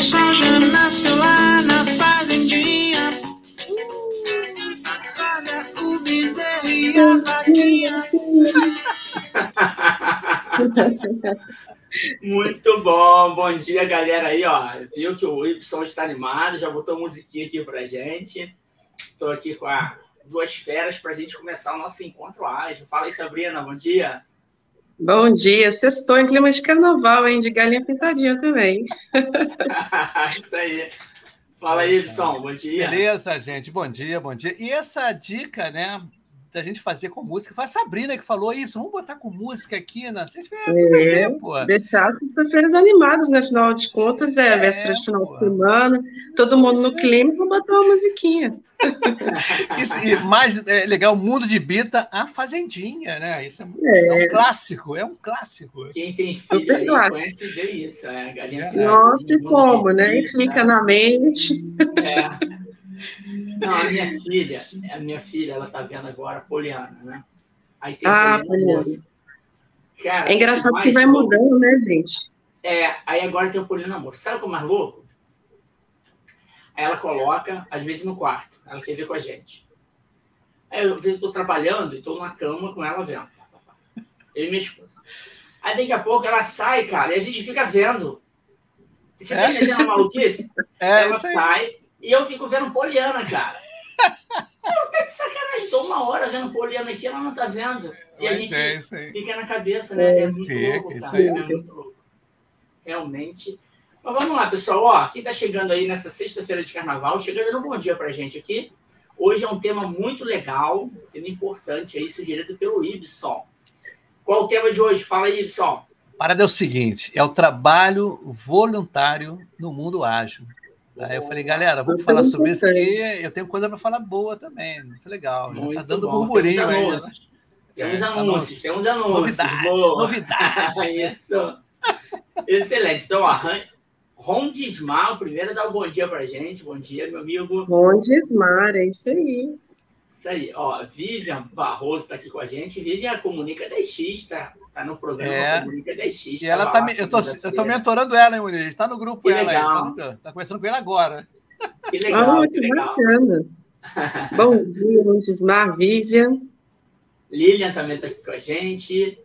soja nasceu lá na fazendinha. Acorda o bezerro e a vaquinha. Muito bom, bom dia, galera aí, ó. Viu que o Y está animado, já botou musiquinha aqui pra gente. Estou aqui com a duas feras para a gente começar o nosso encontro ágil. Fala aí, Sabrina, bom dia. Bom dia, sextou em clima de carnaval, hein? De galinha pintadinha também. Isso aí. Fala aí, Edson, bom dia. Beleza, gente, bom dia, bom dia. E essa dica, né, da gente fazer com música. Foi a Sabrina que falou isso. Vamos botar com música aqui, né? Vocês é, pô. Deixar as sexta-feiras animadas, né? Afinal de contas, é, é véspera de final pô. de semana, todo mundo no clima, vou botar uma musiquinha. Isso, e mais é, legal, o mundo de Bita, a Fazendinha, né? Isso é, é. é um clássico, é um clássico. Quem tem filho aí clássico. conhece ver isso, é, galinha Nossa, e como, né? Fica na mente. É. Não, a minha filha, a minha filha, ela tá vendo agora Poliana, né? Aí tem ah, Poliana. Cara, é engraçado que vai mudando, né, gente? É, aí agora tem o Poliana Amor. Sabe o que é mais louco? Aí ela coloca, às vezes, no quarto. Ela quer ver com a gente. Aí eu, às vezes, estou trabalhando e estou na cama com ela vendo. Eu e minha esposa. Aí daqui a pouco ela sai, cara, e a gente fica vendo. Você tá entendendo a maluquice? É, ela sai, e eu fico vendo Poliana, cara. Eu tô de sacanagem, tô uma hora vendo Poliana aqui, ela não tá vendo. E a gente é, fica na cabeça, né? É, é muito fica, louco, cara. É muito louco. Realmente. Mas vamos lá, pessoal. Ó, quem tá chegando aí nessa sexta-feira de carnaval, chegando um bom dia pra gente aqui. Hoje é um tema muito legal, um tema importante aí, sugerido pelo Ibson. Qual o tema de hoje? Fala aí, Ibson. Parada é o seguinte: é o trabalho voluntário no mundo ágil. Aí eu falei, galera, vamos falar sobre isso aqui. Eu tenho coisa para falar boa também. Isso é legal. Muito tá dando bom. burburinho aí. Né? Temos anúncios, temos anúncios. Novidades, boa. novidades. isso. Excelente. Então, ó, Rondismar, o primeiro dá um bom dia pra gente. Bom dia, meu amigo. Rondismar, é isso aí. Isso aí, ó. Vivian Barroso está aqui com a gente. Vivian Comunica 10X, tá? Tá no programa é. Comunica 10X. E ela tá, me, eu, tô, eu tô mentorando ela, hein, Muniz? Tá no grupo que ela legal. aí. Tá, tá conversando com ela agora. Que legal, ah, que, legal. bacana. bom dia, Rondismar, Vivian. Lilian também tá aqui com a gente.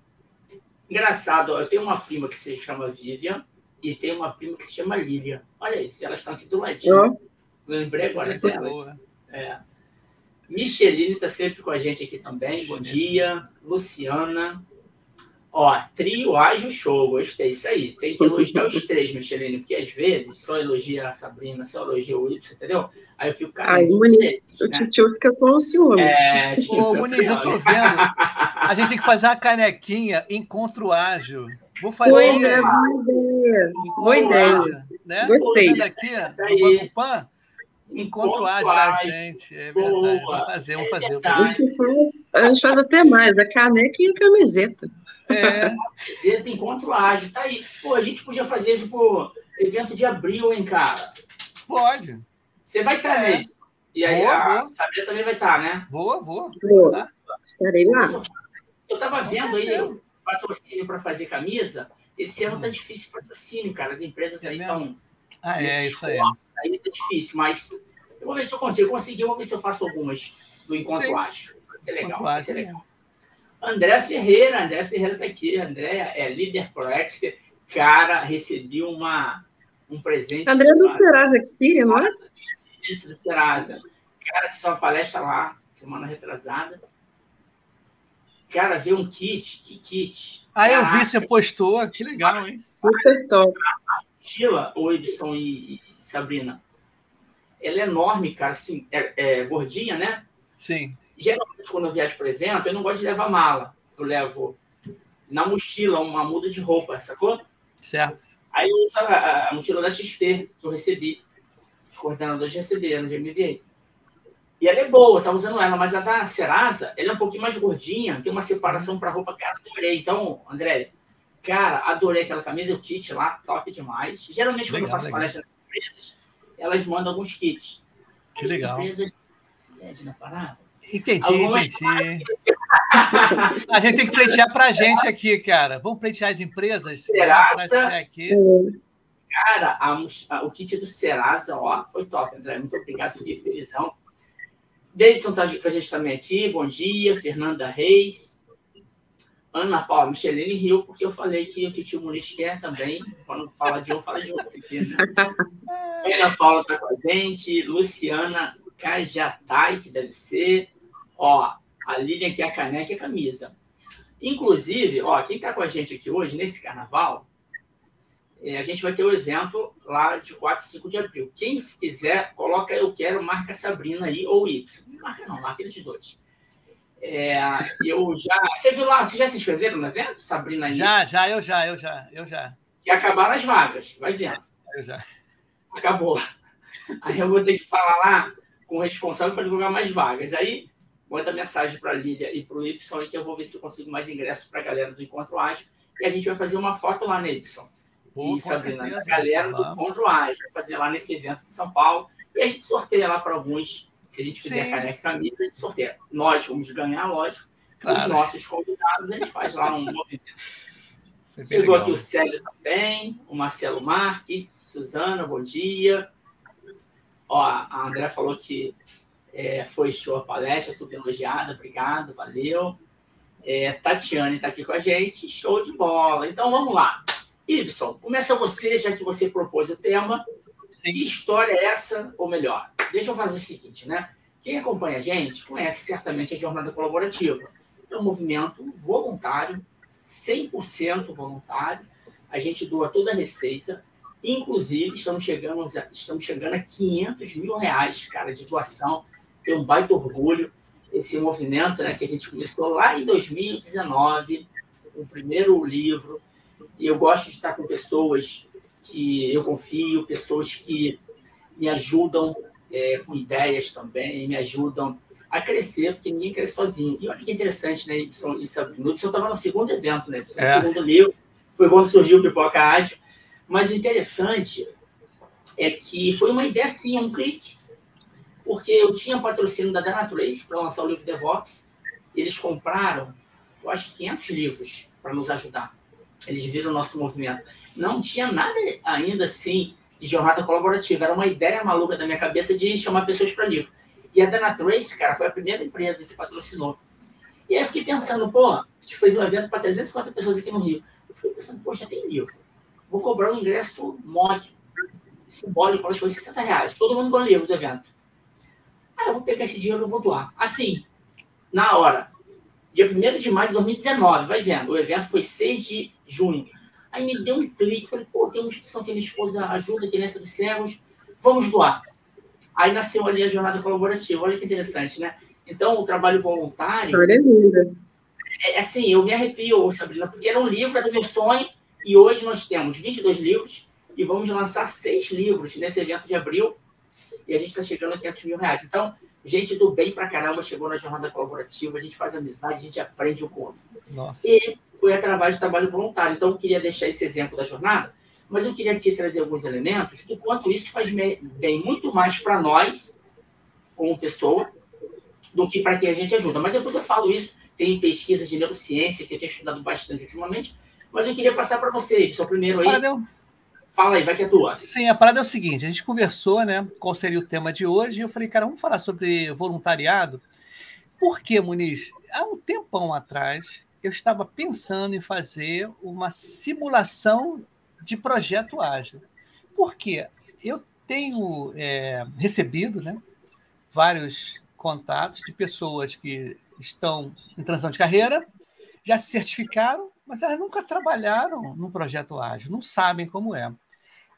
Engraçado, ó, eu tenho uma prima que se chama Vivian e tem uma prima que se chama Lilian. Olha aí, elas estão aqui do ladinho. Oh. Lembrei agora delas. É. Micheline está sempre com a gente aqui também. Bom dia. Luciana. Ó, trio ágil show, gostei. Isso aí. Tem que elogiar os três, Micheline, porque às vezes só elogia a Sabrina, só elogia o Y, entendeu? Aí eu fico carente. Aí, Muniz, o né? tio fica com o ciúme. É, Ô, Muniz, eu tô vendo. A gente tem que fazer uma canequinha encontro ágil. Vou fazer. Boa ideia. Boa ideia. Né? Gostei. Aqui, no Pan, Encontro ágil da gente, é verdade. Vamos fazer, vamos fazer. É a, gente faz, a gente faz até mais, a caneca e a camiseta. É. Camiseta, encontro ágil, tá aí. Pô, a gente podia fazer isso por evento de abril, hein, cara? Pode. Você vai estar, é. né? E aí vou, a vou. Sabrina também vai estar, né? Vou, vou. vou. Tá? Estarei lá. Eu tava vendo aí patrocínio para fazer camisa. Esse ano tá hum. difícil patrocínio, cara. As empresas é aí estão. Ah, é, isso aí. Aí tá difícil, mas eu vou ver se eu consigo. Conseguir, eu vou ver se eu faço algumas do Encontro Sim. Acho. Vai ser legal. Vai ser legal. André Ferreira, André Ferreira está aqui. André é líder Pro Expert. Cara, recebi uma, um presente. André do Serasa Experience, não é? Isso, do Serasa. Cara, fiz uma palestra lá, semana retrasada. Cara, veio um kit. Que kit? Ah, eu vi, você postou. Que legal, hein? Super top. Mochila, o Ibson e, e Sabrina, ela é enorme, cara, assim, é, é, gordinha, né? Sim. Geralmente, quando eu viajo para evento, eu não gosto de levar mala. Eu levo na mochila uma muda de roupa, sacou? Certo. Aí eu uso a, a mochila da XP, que eu recebi. Os coordenadores receberam de MBA. E ela é boa, tá usando ela, mas a da Serasa, ela é um pouquinho mais gordinha, tem uma separação para roupa, cara, adorei. Então, André, cara, adorei aquela camisa, o kit lá, top demais. Geralmente, legal, quando eu faço legal. palestra empresas, elas mandam alguns kits. Que legal. Empresas, parada? Entendi, Algumas entendi. a gente tem que pleitear para a gente aqui, cara. Vamos pleitear as empresas? Será? Aqui. Cara, a, a, o kit do Serasa, ó, foi top, André. Muito obrigado, fiquei felizão. Davidson está com a gente também aqui. Bom dia. Fernanda Reis. Ana Paula Michelene Rio, porque eu falei que o Titio Muniz quer também. Quando fala de um, fala de outro. Aqui, né? Ana Paula está com a gente. Luciana Cajatai, que deve ser. Ó, a Lilian aqui, a caneca e a camisa. Inclusive, ó, quem está com a gente aqui hoje, nesse carnaval, é, a gente vai ter o um evento lá de 4 e 5 de abril. Quem quiser, coloca eu quero, marca Sabrina aí, ou Y. Não marca não, marca eles dois. É, eu já. Você viu lá, vocês já se inscreveram no evento, Sabrina? Já, já, eu já, eu já, eu já. Que acabaram as vagas, vai vendo. Eu já. Acabou. Aí eu vou ter que falar lá com o responsável para divulgar mais vagas. Aí manda mensagem para a Lília e para o Y que eu vou ver se eu consigo mais ingressos para a galera do Encontro Ágil. E a gente vai fazer uma foto lá, né, Y? Pô, e Sabrina, certeza, a galera do Encontro Ágil, vai fazer lá nesse evento de São Paulo. E a gente sorteia lá para alguns se a gente fizer Sim. caneca e camisa, a gente sorteia. Nós vamos ganhar, lógico. Claro. Os nossos convidados, a gente faz lá um movimento. É Chegou legal. aqui o Célio também, o Marcelo Marques, Suzana, bom dia. Ó, a André falou que é, foi show a palestra, super elogiada, obrigado, valeu. É, Tatiane está aqui com a gente, show de bola. Então vamos lá. Ibson, começa você, já que você propôs o tema. Sim. Que história é essa, ou melhor, deixa eu fazer o seguinte, né? Quem acompanha a gente conhece certamente a jornada colaborativa. É um movimento voluntário, 100% voluntário. A gente doa toda a receita. Inclusive, estamos chegando, a, estamos chegando a 500 mil reais, cara, de doação. Tenho um baita orgulho. Esse movimento né, que a gente começou lá em 2019, o primeiro livro. E eu gosto de estar com pessoas que eu confio, pessoas que me ajudam é, com ideias também, me ajudam a crescer, porque ninguém cresce sozinho. E olha que interessante, né, Ibson e Sabrina? O Ibson estava no segundo evento, né? No é. segundo livro, foi quando surgiu o Pipoca Ágil. Mas o interessante é que foi uma ideia, sim, um clique. Porque eu tinha patrocínio da Dana Trace para lançar o livro DevOps. Eles compraram, eu acho, 500 livros para nos ajudar. Eles viram o nosso movimento. Não tinha nada ainda assim de jornada colaborativa. Era uma ideia maluca da minha cabeça de chamar pessoas para livro. E a Dana Trace, cara, foi a primeira empresa que patrocinou. E aí eu fiquei pensando, pô, a gente fez um evento para 350 pessoas aqui no Rio. Eu fiquei pensando, já tem livro. Vou cobrar um ingresso mod, simbólico, acho que foi 60 reais. Todo mundo ganha livro do evento. Aí eu vou pegar esse dinheiro e vou doar. Assim, na hora. Dia 1 de maio de 2019, vai vendo. O evento foi 6 de junho. Aí me deu um clique, falei, pô, tem uma instituição que a minha esposa ajuda, que é nessa dos cegos, vamos doar. Aí nasceu ali a jornada colaborativa, olha que interessante, né? Então, o trabalho voluntário. Olha linda. É, assim, eu me arrepio, Sabrina, porque era um livro, era do meu sonho, e hoje nós temos 22 livros e vamos lançar seis livros nesse evento de abril, e a gente está chegando a 500 mil reais. Então, gente do bem pra caramba chegou na jornada colaborativa, a gente faz amizade, a gente aprende o conto. Nossa. E foi através do trabalho voluntário. Então, eu queria deixar esse exemplo da jornada, mas eu queria aqui trazer alguns elementos do quanto isso faz bem muito mais para nós, como pessoa, do que para quem a gente ajuda. Mas depois eu falo isso, tem pesquisa de neurociência que eu tenho estudado bastante ultimamente, mas eu queria passar para você, só primeiro aí. Fala aí, vai que é tua. Sim, a parada é o seguinte: a gente conversou, né? Qual seria o tema de hoje? E eu falei, cara, vamos falar sobre voluntariado. Por que, Muniz? Há um tempão atrás, eu estava pensando em fazer uma simulação de projeto ágil. Por quê? Eu tenho é, recebido né, vários contatos de pessoas que estão em transição de carreira, já se certificaram, mas elas nunca trabalharam num projeto ágil, não sabem como é.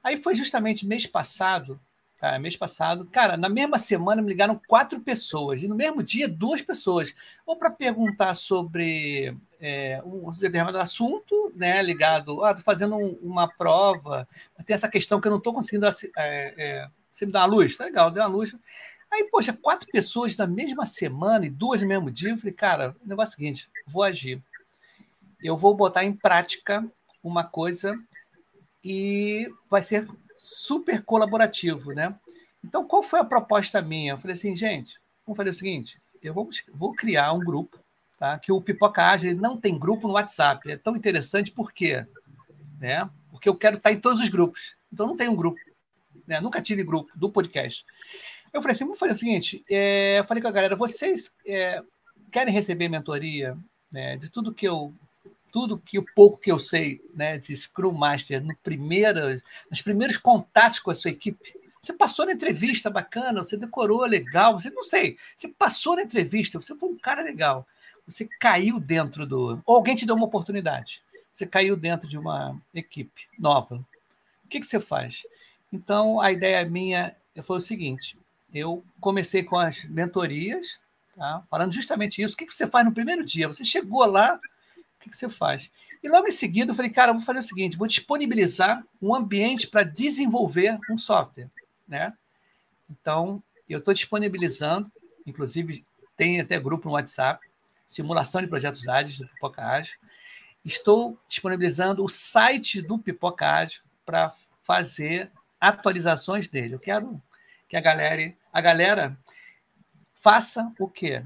Aí foi justamente mês passado Cara, mês passado, cara, na mesma semana me ligaram quatro pessoas, e no mesmo dia, duas pessoas. Ou para perguntar sobre é, um determinado assunto, né, ligado, ah, tô fazendo um, uma prova, tem essa questão que eu não estou conseguindo. É, é, você me dá uma luz? Tá legal, deu uma luz. Aí, poxa, quatro pessoas na mesma semana e duas no mesmo dia, eu falei, cara, o negócio é o seguinte, vou agir. Eu vou botar em prática uma coisa e vai ser super colaborativo, né? Então, qual foi a proposta minha? Eu falei assim, gente, vamos fazer o seguinte, eu vou, vou criar um grupo, tá? Que o Pipoca Ágil não tem grupo no WhatsApp. É tão interessante por quê? Né? Porque eu quero estar em todos os grupos. Então não tem um grupo. Né? Nunca tive grupo do podcast. Eu falei assim: vamos fazer o seguinte. É, eu falei com a galera, vocês é, querem receber mentoria né, de tudo que eu. Tudo que o pouco que eu sei né, de Scrum Master no primeiro, nos primeiros contatos com a sua equipe, você passou na entrevista bacana, você decorou legal, você não sei, você passou na entrevista, você foi um cara legal, você caiu dentro do. Ou alguém te deu uma oportunidade, você caiu dentro de uma equipe nova. O que, que você faz? Então, a ideia minha foi o seguinte: eu comecei com as mentorias, tá? falando justamente isso. O que, que você faz no primeiro dia? Você chegou lá, que, que você faz? E logo em seguida eu falei, cara, vou fazer o seguinte: vou disponibilizar um ambiente para desenvolver um software né? Então, eu estou disponibilizando, inclusive tem até grupo no WhatsApp, simulação de projetos ágeis do Pipoca Ágil. Estou disponibilizando o site do Pipoca Ágil para fazer atualizações dele. Eu quero que a galera, a galera faça o quê?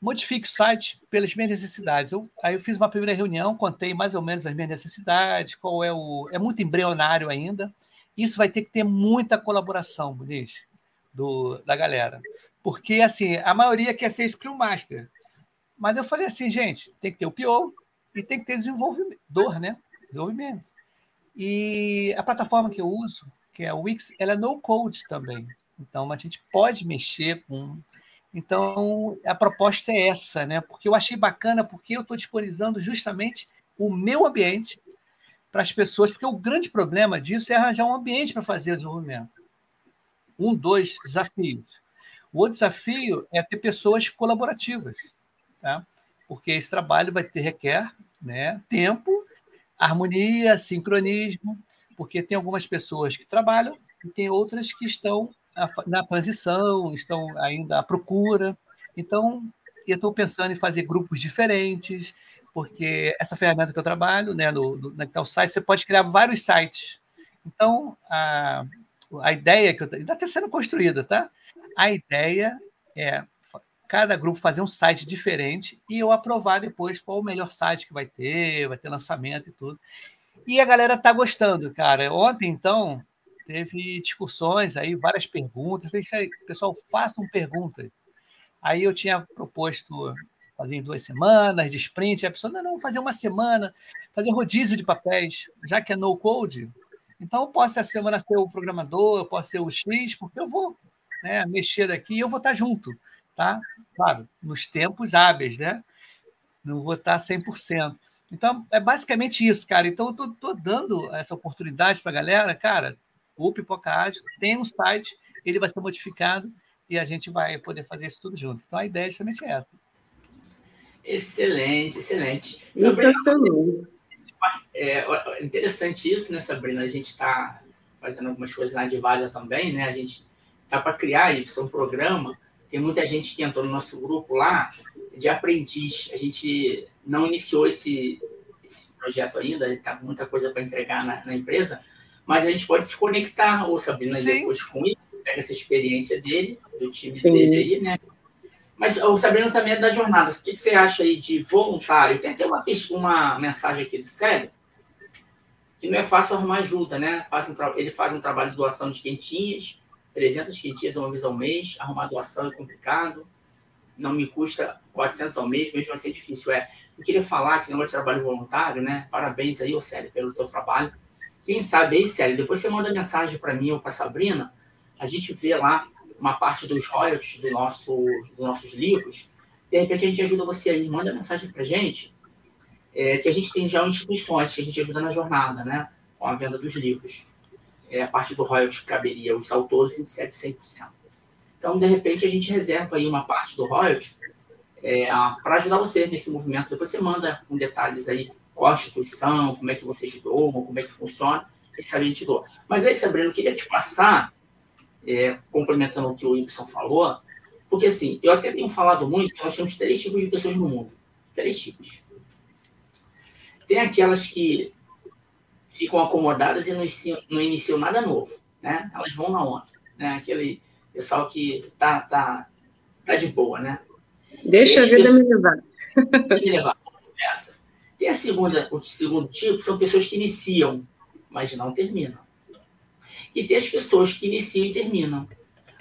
Modifique o site pelas minhas necessidades. Eu, aí eu fiz uma primeira reunião, contei mais ou menos as minhas necessidades, qual é o. É muito embrionário ainda, isso vai ter que ter muita colaboração, Muniz, do, da galera. Porque, assim, a maioria quer ser Scrum Master. Mas eu falei assim, gente, tem que ter o PO e tem que ter desenvolvedor, né? Desenvolvimento. E a plataforma que eu uso, que é a Wix, ela é no code também. Então, a gente pode mexer com. Então, a proposta é essa, né? Porque eu achei bacana, porque eu estou disponibilizando justamente o meu ambiente para as pessoas, porque o grande problema disso é arranjar um ambiente para fazer o desenvolvimento. Um, dois desafios. O outro desafio é ter pessoas colaborativas, tá? porque esse trabalho vai ter, requer né, tempo, harmonia, sincronismo, porque tem algumas pessoas que trabalham e tem outras que estão na transição, estão ainda à procura. Então, eu estou pensando em fazer grupos diferentes, porque essa ferramenta que eu trabalho, né, no, no, no site, você pode criar vários sites. Então, a, a ideia que eu ainda está sendo construída, tá? A ideia é cada grupo fazer um site diferente e eu aprovar depois qual o melhor site que vai ter, vai ter lançamento e tudo. E a galera tá gostando, cara. Ontem, então, teve discussões aí, várias perguntas. Falei, pessoal, façam perguntas. Aí eu tinha proposto fazer em duas semanas de sprint. A pessoa, não, não, fazer uma semana, fazer rodízio de papéis, já que é no code. Então, eu posso essa semana ser o programador, eu posso ser o X, porque eu vou né, mexer daqui e eu vou estar junto, tá? Claro, nos tempos hábeis, né? Não vou estar 100%. Então, é basicamente isso, cara. Então, eu estou dando essa oportunidade para a galera, cara, o Pipoca Ágil tem um site, ele vai ser modificado e a gente vai poder fazer isso tudo junto. Então, a ideia é justamente essa. Excelente, excelente. Sensacional. É interessante isso, né, Sabrina? A gente está fazendo algumas coisas na Divaja também, né? A gente está para criar isso, um programa. Tem muita gente que entrou no nosso grupo lá de aprendiz. A gente não iniciou esse, esse projeto ainda, está muita coisa para entregar na, na, empresa, mas a gente pode se conectar, ou Sabrina, Sim. depois com ele, pega essa experiência dele, do time Sim. dele aí, né? Mas o Sabrina também é da jornada. O que você acha aí de voluntário? Tem até uma, uma mensagem aqui do Célio, que não é fácil arrumar ajuda, né? Ele faz um trabalho de doação de quentinhas, 300 quentinhas uma vez ao mês. Arrumar doação é complicado. Não me custa 400 ao mês, mesmo assim é difícil. É, eu queria falar que esse negócio de trabalho voluntário, né? Parabéns aí, ô Célio, pelo teu trabalho. Quem sabe aí, Célio, depois você manda mensagem para mim ou para Sabrina, a gente vê lá uma parte dos royalties do nosso, dos nossos livros, de repente a gente ajuda você aí, manda mensagem para a gente, é, que a gente tem já instituições que a gente ajuda na jornada, né? Com a venda dos livros. É, a parte do royalties que caberia os autores em 100%. Então, de repente, a gente reserva aí uma parte do royalties é, para ajudar você nesse movimento. Depois você manda com detalhes aí qual a instituição, como é que vocês doam, como é que funciona, gente doa. Mas aí, Sabrina, eu queria te passar é, complementando o que o Y falou, porque assim, eu até tenho falado muito que nós temos três tipos de pessoas no mundo. Três tipos. Tem aquelas que ficam acomodadas e não iniciam, não iniciam nada novo, né? Elas vão na onda, né? Aquele pessoal que tá, tá, tá de boa, né? Deixa a vida me levar. Me levar. E a segunda, o segundo tipo são pessoas que iniciam, mas não terminam. e tem as pessoas que iniciam e terminam.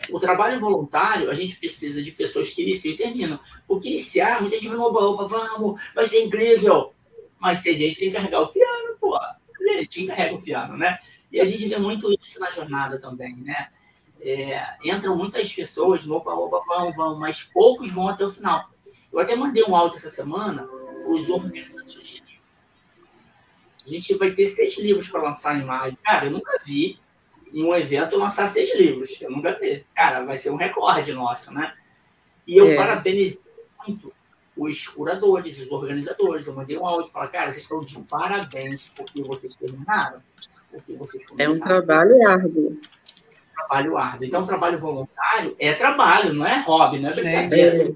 O trabalho voluntário, a gente precisa de pessoas que iniciam e terminam. Porque iniciar, muita gente vai no oba, vamos, vai ser incrível. Mas tem gente que tem que carregar o piano, pô. Quem carrega o piano, né? E a gente vê muito isso na jornada também, né? É, entram muitas pessoas opa, opa, vão, vão, mas poucos vão até o final. Eu até mandei um áudio essa semana os organizadores. A gente vai ter seis livros para lançar em maio. Cara, eu nunca vi em um evento lançar seis livros. Eu nunca vi. Cara, vai ser um recorde nosso, né? E eu é. parabenizo muito os curadores, os organizadores. Eu mandei um áudio e falei, cara, vocês estão de parabéns porque vocês terminaram, porque vocês começaram. É um trabalho árduo. trabalho árduo. Então, trabalho voluntário é trabalho, não é hobby, não é brincadeira.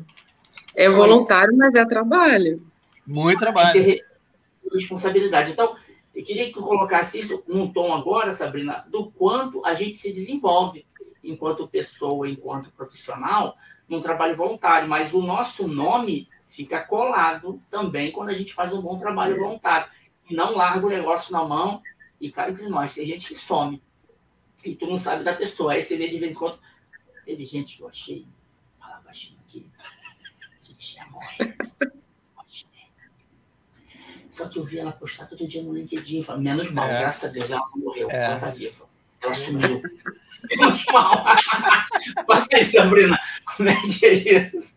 É, é voluntário, mas é trabalho. Muito trabalho. Responsabilidade. Então, eu queria que tu colocasse isso num tom agora, Sabrina, do quanto a gente se desenvolve enquanto pessoa, enquanto profissional, num trabalho voluntário. Mas o nosso nome fica colado também quando a gente faz um bom trabalho voluntário. E não larga o negócio na mão e cai entre nós. Tem gente que some. E tu não sabe da pessoa. Aí você vê de vez em quando. Teve gente que eu achei. Fala baixinho aqui. Que tinha morrido. Só que eu vi ela postar todo dia no LinkedIn. Falei, menos mal, é. graças a Deus, ela não morreu. É. Ela tá viva. Ela sumiu. menos mal. Mas aí, Sabrina, como é que é isso?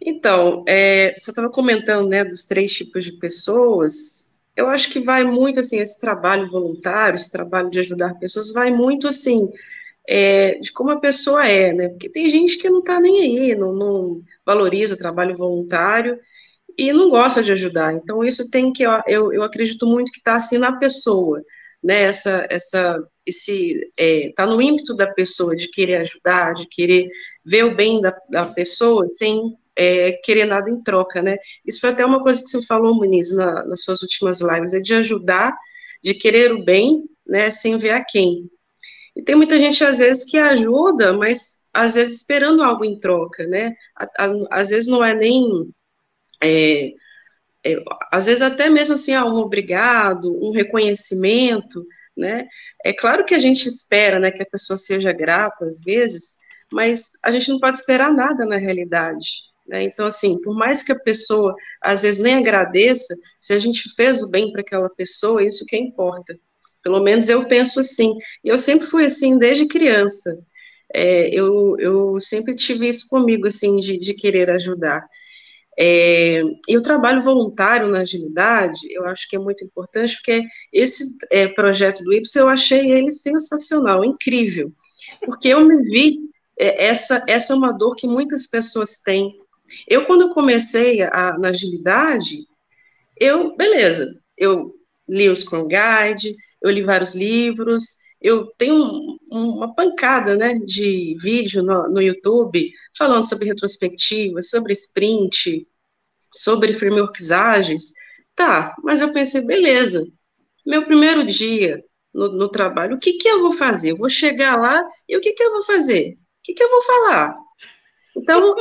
Então, é, você estava comentando, né, dos três tipos de pessoas. Eu acho que vai muito, assim, esse trabalho voluntário, esse trabalho de ajudar pessoas, vai muito, assim, é, de como a pessoa é, né? Porque tem gente que não está nem aí, não, não valoriza o trabalho voluntário, e não gosta de ajudar. Então, isso tem que, eu, eu acredito muito que está assim na pessoa, né? Essa, essa, esse, é, tá no ímpeto da pessoa de querer ajudar, de querer ver o bem da, da pessoa sem é, querer nada em troca, né? Isso foi até uma coisa que você falou, Muniz, na, nas suas últimas lives, é de ajudar, de querer o bem, né? Sem ver a quem. E tem muita gente, às vezes, que ajuda, mas às vezes esperando algo em troca, né? Às vezes não é nem é, é, às vezes até mesmo assim, ah, um obrigado, um reconhecimento, né? É claro que a gente espera, né, que a pessoa seja grata às vezes, mas a gente não pode esperar nada na realidade. Né? Então, assim, por mais que a pessoa às vezes nem agradeça, se a gente fez o bem para aquela pessoa, isso que importa. Pelo menos eu penso assim. E eu sempre fui assim desde criança. É, eu, eu sempre tive isso comigo, assim, de, de querer ajudar. É, e o trabalho voluntário na agilidade, eu acho que é muito importante, porque esse é, projeto do Y, eu achei ele sensacional, incrível, porque eu me vi, é, essa, essa é uma dor que muitas pessoas têm. Eu, quando comecei a, na agilidade, eu, beleza, eu li o Scrum Guide, eu li vários livros, eu tenho um, uma pancada né, de vídeo no, no, YouTube falando sobre retrospectiva, sobre sprint, sobre frameworks ágeis. Tá, mas eu pensei, beleza, meu primeiro dia no, no, trabalho, o que, que eu vou fazer? Eu vou chegar lá e o que, que eu vou fazer? O que, que eu vou falar? Então,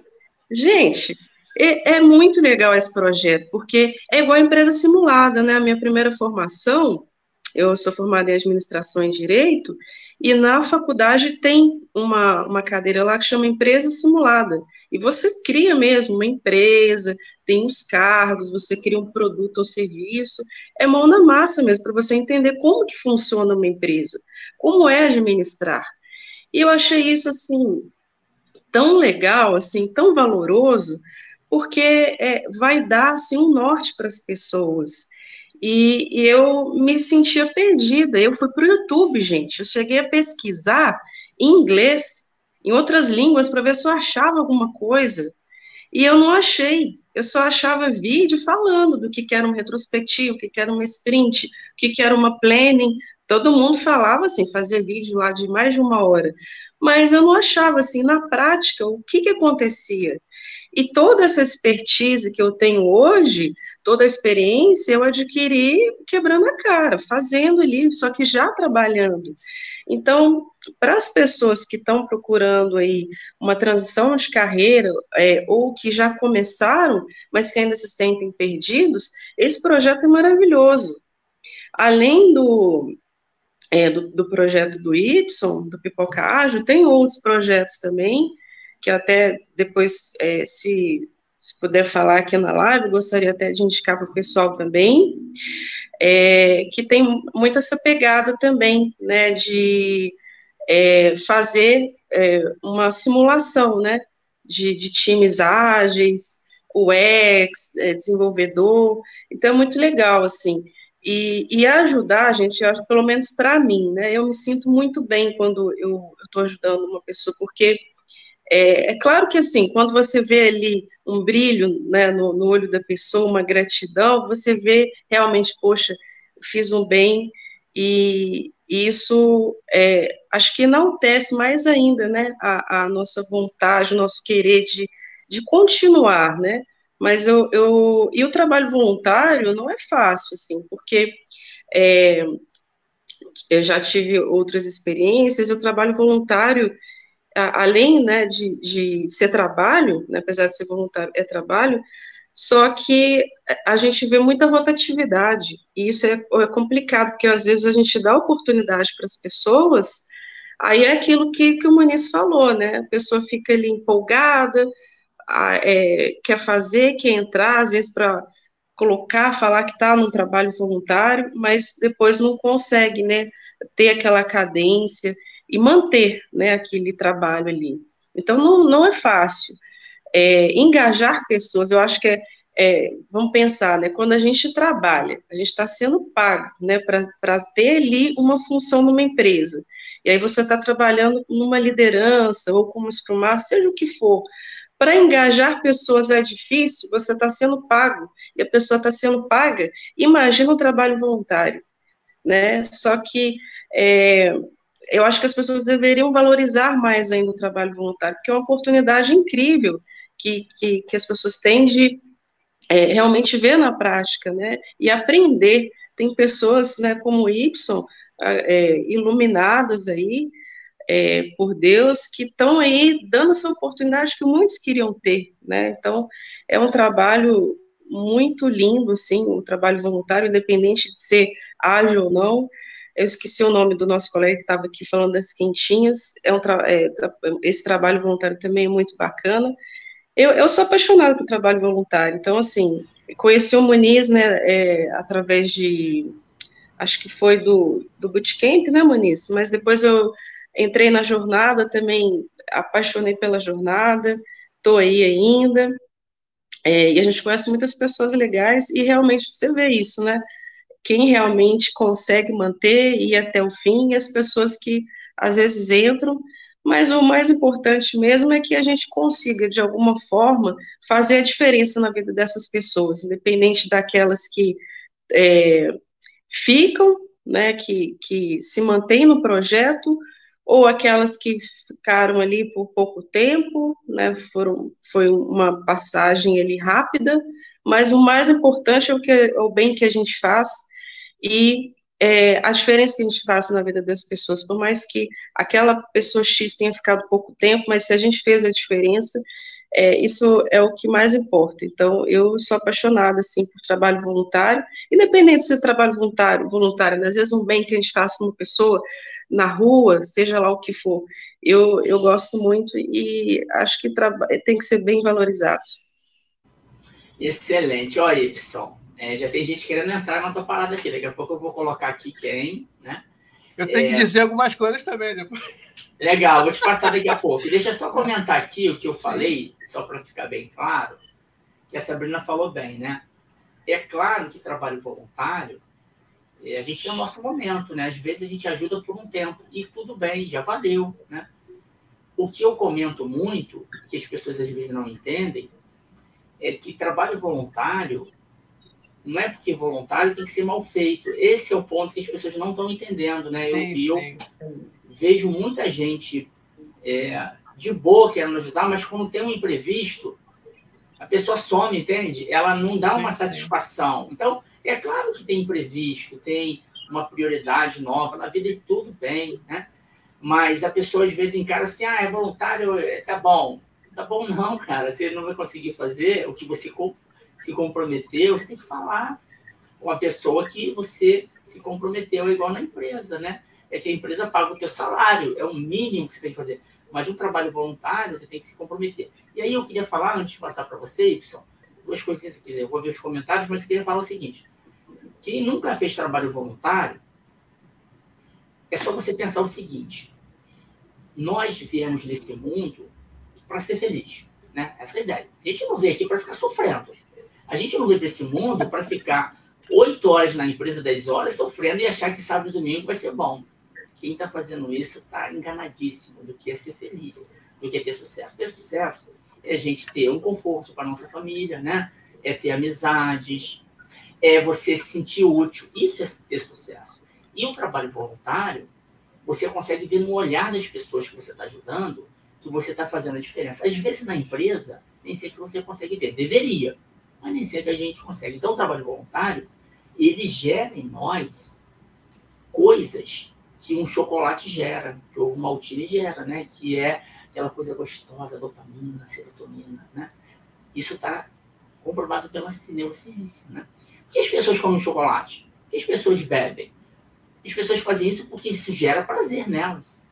gente, é, é, muito legal esse projeto, porque é igual a empresa simulada, né? A minha primeira formação eu sou formada em administração e direito, e na faculdade tem uma, uma cadeira lá que chama empresa simulada. E você cria mesmo uma empresa, tem os cargos, você cria um produto ou serviço, é mão na massa mesmo, para você entender como que funciona uma empresa, como é administrar. E eu achei isso, assim, tão legal, assim, tão valoroso, porque é, vai dar, assim, um norte para as pessoas. E, eu me sentia perdida. Eu fui para o YouTube, gente. Eu cheguei a pesquisar em inglês, em outras línguas, para ver se eu achava alguma coisa. E eu não achei. Eu só achava vídeo falando do que, que era um retrospectivo, o que, que era uma sprint, o que, que era uma planning. Todo mundo falava assim, fazia vídeo lá de mais de uma hora. Mas eu não achava, assim, na prática, o que, que acontecia. E toda essa expertise que eu tenho hoje, toda a experiência eu adquiri quebrando a cara, fazendo ali, só que já trabalhando. Então, para as pessoas que estão procurando aí uma transição de carreira, é, ou que já começaram, mas que ainda se sentem perdidos, esse projeto é maravilhoso. Além do, é, do, do, projeto do Y, do Pipoca Ágil, tem outros projetos também, que até depois, é, se, se puder falar aqui na live, gostaria até de indicar para o pessoal também, é, que tem muito essa pegada também, né, de é, fazer é, uma simulação, né, de, de times ágeis, UX, é, desenvolvedor, então é muito legal, assim, e, e ajudar, gente, eu acho, pelo menos para mim, né? Eu me sinto muito bem quando eu estou ajudando uma pessoa, porque é, é, claro que assim, quando você vê ali um brilho né, no, no, olho da pessoa, uma gratidão, você vê realmente, poxa, fiz um bem, e, e isso é, acho que enaltece mais ainda né, a, a nossa vontade, o nosso querer de, de continuar, né? Mas eu, eu. E o trabalho voluntário não é fácil, assim, porque é, eu já tive outras experiências, o trabalho voluntário, a, além né, de, de ser trabalho, né, apesar de ser voluntário, é trabalho, só que a gente vê muita rotatividade, e isso é, é complicado, porque às vezes a gente dá oportunidade para as pessoas, aí é aquilo que, que o Muniz falou, né? A pessoa fica ali empolgada, é, quer fazer, quer entrar, às vezes para colocar, falar que está num trabalho voluntário, mas depois não consegue, né, ter aquela cadência e manter, né, aquele trabalho ali. Então, não, não é fácil. É, engajar pessoas, eu acho que é, é, vamos pensar, né, quando a gente trabalha, a gente está sendo pago, né, para ter ali uma função numa empresa, e aí você está trabalhando numa liderança, ou como Scrum seja o que for, para engajar pessoas é difícil, você está sendo pago, e a pessoa está sendo paga, imagina o trabalho voluntário, né? Só que é, eu acho que as pessoas deveriam valorizar mais ainda o trabalho voluntário, porque é uma oportunidade incrível que, que, que as pessoas têm de é, realmente ver na prática, né? E aprender. Tem pessoas, né, como o Y, é, iluminadas aí, é, por Deus, que estão aí dando essa oportunidade que muitos queriam ter, né? Então, é um trabalho muito lindo, sim, um trabalho voluntário, independente de ser ágil ou não. Eu esqueci o nome do nosso colega que estava aqui falando das quentinhas. É um tra é, esse trabalho voluntário também é muito bacana. Eu, eu sou apaixonada pelo trabalho voluntário, então, assim, conheci o Muniz, né, é, através de, acho que foi do, do bootcamp, né, Muniz? Mas depois eu Entrei na jornada também, apaixonei pela jornada, estou aí ainda. É, e a gente conhece muitas pessoas legais e realmente você vê isso, né? Quem realmente consegue manter e ir até o fim, as pessoas que às vezes entram, mas o mais importante mesmo é que a gente consiga, de alguma forma, fazer a diferença na vida dessas pessoas, independente daquelas que é, ficam, né, que, que se mantêm no projeto, ou aquelas que ficaram ali por pouco tempo, né, foram, foi uma passagem ali rápida, mas o mais importante é o, que, é o bem que a gente faz e é, a diferença que a gente faz na vida das pessoas, por mais que aquela pessoa X tenha ficado pouco tempo, mas se a gente fez a diferença, é, isso é o que mais importa. Então, eu sou apaixonada, assim, por trabalho voluntário, independente de ser trabalho voluntário, voluntário, né? às vezes um bem que a gente faz com uma pessoa, na rua, seja lá o que for. Eu, eu gosto muito e acho que tem que ser bem valorizado. Excelente. Olha, Y, é, já tem gente querendo entrar na tua parada aqui. Daqui a pouco eu vou colocar aqui quem, né? Eu tenho é... que dizer algumas coisas também depois. Legal, vou te passar daqui a pouco. Deixa eu só comentar aqui o que eu Sim. falei, só para ficar bem claro, que a Sabrina falou bem, né? É claro que trabalho voluntário é, a gente tem o nosso momento, né? Às vezes a gente ajuda por um tempo e tudo bem, já valeu, né? O que eu comento muito, que as pessoas às vezes não entendem, é que trabalho voluntário não é porque voluntário tem que ser mal feito. Esse é o ponto que as pessoas não estão entendendo, né? Sim, eu, eu vejo muita gente é, de boa querendo ajudar, mas quando tem um imprevisto, a pessoa some, entende? Ela não dá uma satisfação. Então, é claro que tem imprevisto, tem uma prioridade nova na vida e tudo bem, né? Mas a pessoa às vezes encara assim, ah, é voluntário, é, tá bom. Tá bom não, cara, você não vai conseguir fazer o que você se comprometeu, você tem que falar com a pessoa que você se comprometeu, igual na empresa, né? é que a empresa paga o teu salário, é o mínimo que você tem que fazer. Mas um trabalho voluntário, você tem que se comprometer. E aí eu queria falar, antes de passar para você, Y, duas coisinhas, se quiser, eu vou ver os comentários, mas eu queria falar o seguinte. Quem nunca fez trabalho voluntário, é só você pensar o seguinte. Nós viemos nesse mundo para ser feliz. Né? Essa é a ideia. A gente não veio aqui para ficar sofrendo. A gente não veio para esse mundo para ficar oito horas na empresa, dez horas, sofrendo e achar que sábado e domingo vai ser bom. Quem está fazendo isso está enganadíssimo do que é ser feliz, do que é ter sucesso. Ter sucesso é a gente ter um conforto para nossa família, né? É ter amizades, é você se sentir útil. Isso é ter sucesso. E o trabalho voluntário, você consegue ver no olhar das pessoas que você está ajudando que você está fazendo a diferença. Às vezes na empresa, nem sempre você consegue ver. Deveria, mas nem sempre a gente consegue. Então o trabalho voluntário, ele gera em nós coisas que um chocolate gera, que o ovo maltine gera, né? Que é aquela coisa gostosa, dopamina, serotonina, né? Isso está comprovado pela neurociência, né? Por que as pessoas comem chocolate? Por que as pessoas bebem? As pessoas fazem isso porque isso gera prazer nelas.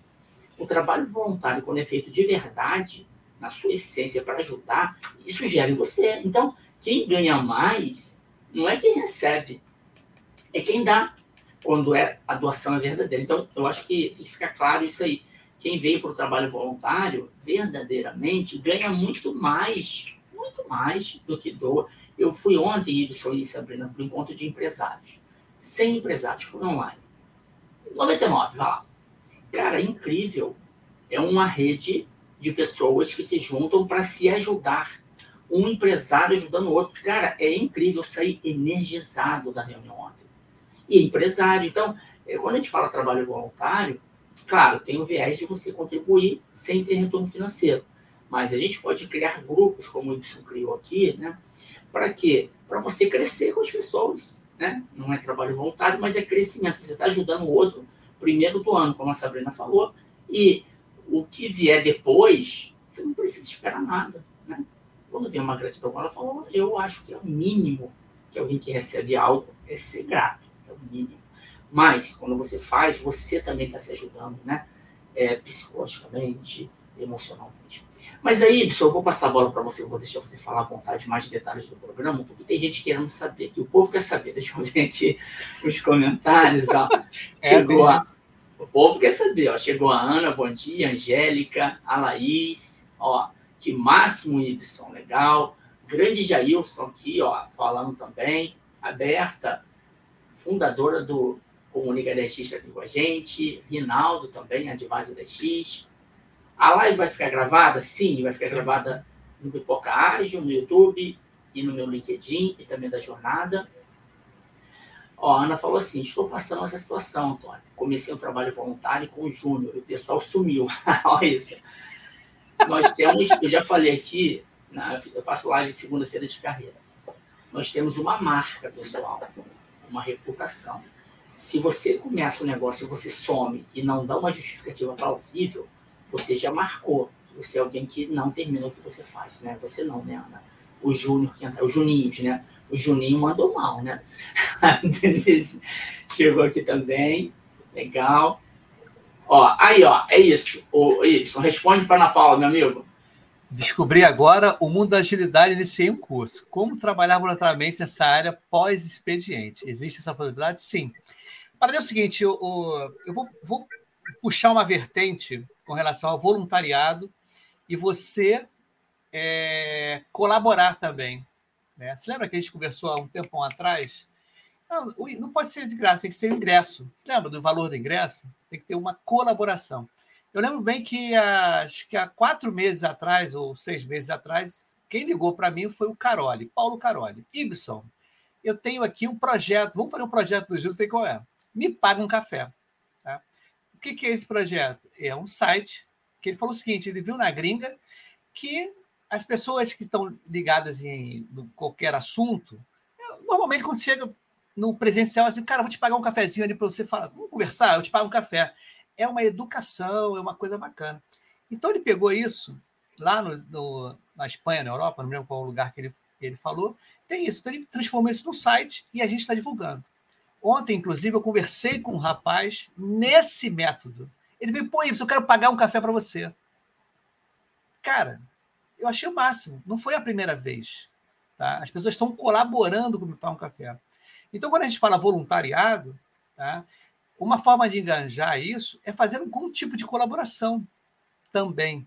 O trabalho voluntário, quando é feito de verdade, na sua essência para ajudar, isso gera em você. Então, quem ganha mais não é quem recebe, é quem dá quando é a doação é verdadeira. Então, eu acho que tem que ficar claro isso aí. Quem veio para o trabalho voluntário, verdadeiramente, ganha muito mais, muito mais do que doa. Eu fui ontem, Ibson e Sabrina, para o encontro de empresários. 100 empresários foram online. 99, vai lá. Cara, é incrível. É uma rede de pessoas que se juntam para se ajudar. Um empresário ajudando o outro. Cara, é incrível sair energizado da reunião ontem e empresário. Então, é, quando a gente fala trabalho voluntário, claro, tem o viés de você contribuir sem ter retorno financeiro. Mas a gente pode criar grupos, como o Y criou aqui, né? Para quê? Para você crescer com as pessoas. Né? Não é trabalho voluntário, mas é crescimento. Você está ajudando o outro primeiro do ano, como a Sabrina falou, e o que vier depois, você não precisa esperar nada. Né? Quando vier uma gratidão, ela falou, eu acho que é o mínimo que alguém que recebe algo é ser grato é o mínimo. Mas, quando você faz, você também está se ajudando, né? É, psicologicamente, emocionalmente. Mas aí, Ibson, eu vou passar a bola para você, eu vou deixar você falar à vontade mais detalhes do programa, porque tem gente querendo saber, que o povo quer saber. Deixa eu ver aqui os comentários. Ó. É, chegou a... O povo quer saber, ó. Chegou a Ana, bom dia, Angélica, a Laís, ó. Que máximo, Ibson, legal. Grande Jailson aqui, ó, falando também. Aberta, fundadora do Comunica 10X está aqui com a gente, Rinaldo também, advisor 10X. A live vai ficar gravada? Sim, vai ficar sim, gravada sim. no Pipoca Ágil, no YouTube e no meu LinkedIn e também da jornada. Ó, a Ana falou assim: estou passando essa situação, Antônio. Comecei um trabalho voluntário com o Júnior e o pessoal sumiu. Olha isso. Nós temos, eu já falei aqui, eu faço live segunda-feira de carreira. Nós temos uma marca, pessoal uma reputação. Se você começa um negócio e você some e não dá uma justificativa plausível, você já marcou. Você é alguém que não termina o que você faz, né? Você não, né, Ana? O Júnior que entra, o Juninho, né? O Juninho mandou mal, né? Chegou aqui também. Legal. Ó, aí, ó, é isso. O Y, responde para Ana Paula, meu amigo. Descobri agora o mundo da agilidade e iniciei um curso. Como trabalhar voluntariamente nessa área pós-expediente? Existe essa possibilidade? Sim. Para dizer o seguinte, eu, eu vou, vou, puxar uma vertente com relação ao voluntariado e você é, colaborar também. Né? Você lembra que a gente conversou há um tempo atrás? Não, não pode ser de graça, tem que ser ingresso. Você lembra do valor do ingresso? Tem que ter uma colaboração. Eu lembro bem que acho que há quatro meses atrás, ou seis meses atrás, quem ligou para mim foi o Caroli, Paulo Caroli. Ibson, eu tenho aqui um projeto, vamos fazer um projeto do Gil, sei qual é. Me paga um café. Tá? O que, que é esse projeto? É um site que ele falou o seguinte: ele viu na gringa que as pessoas que estão ligadas em qualquer assunto, normalmente quando chega no presencial, assim, cara, vou te pagar um cafezinho ali para você falar, vamos conversar, eu te pago um café é uma educação, é uma coisa bacana. Então ele pegou isso lá no, no, na Espanha, na Europa, não lembro qual lugar que ele, ele falou, tem isso. Então ele transformou isso num site e a gente está divulgando. Ontem, inclusive, eu conversei com um rapaz nesse método. Ele veio, pô, isso, eu quero pagar um café para você. Cara, eu achei o máximo. Não foi a primeira vez. Tá? As pessoas estão colaborando com me pagar um café. Então, quando a gente fala voluntariado, tá? uma forma de enganjar isso é fazer algum tipo de colaboração também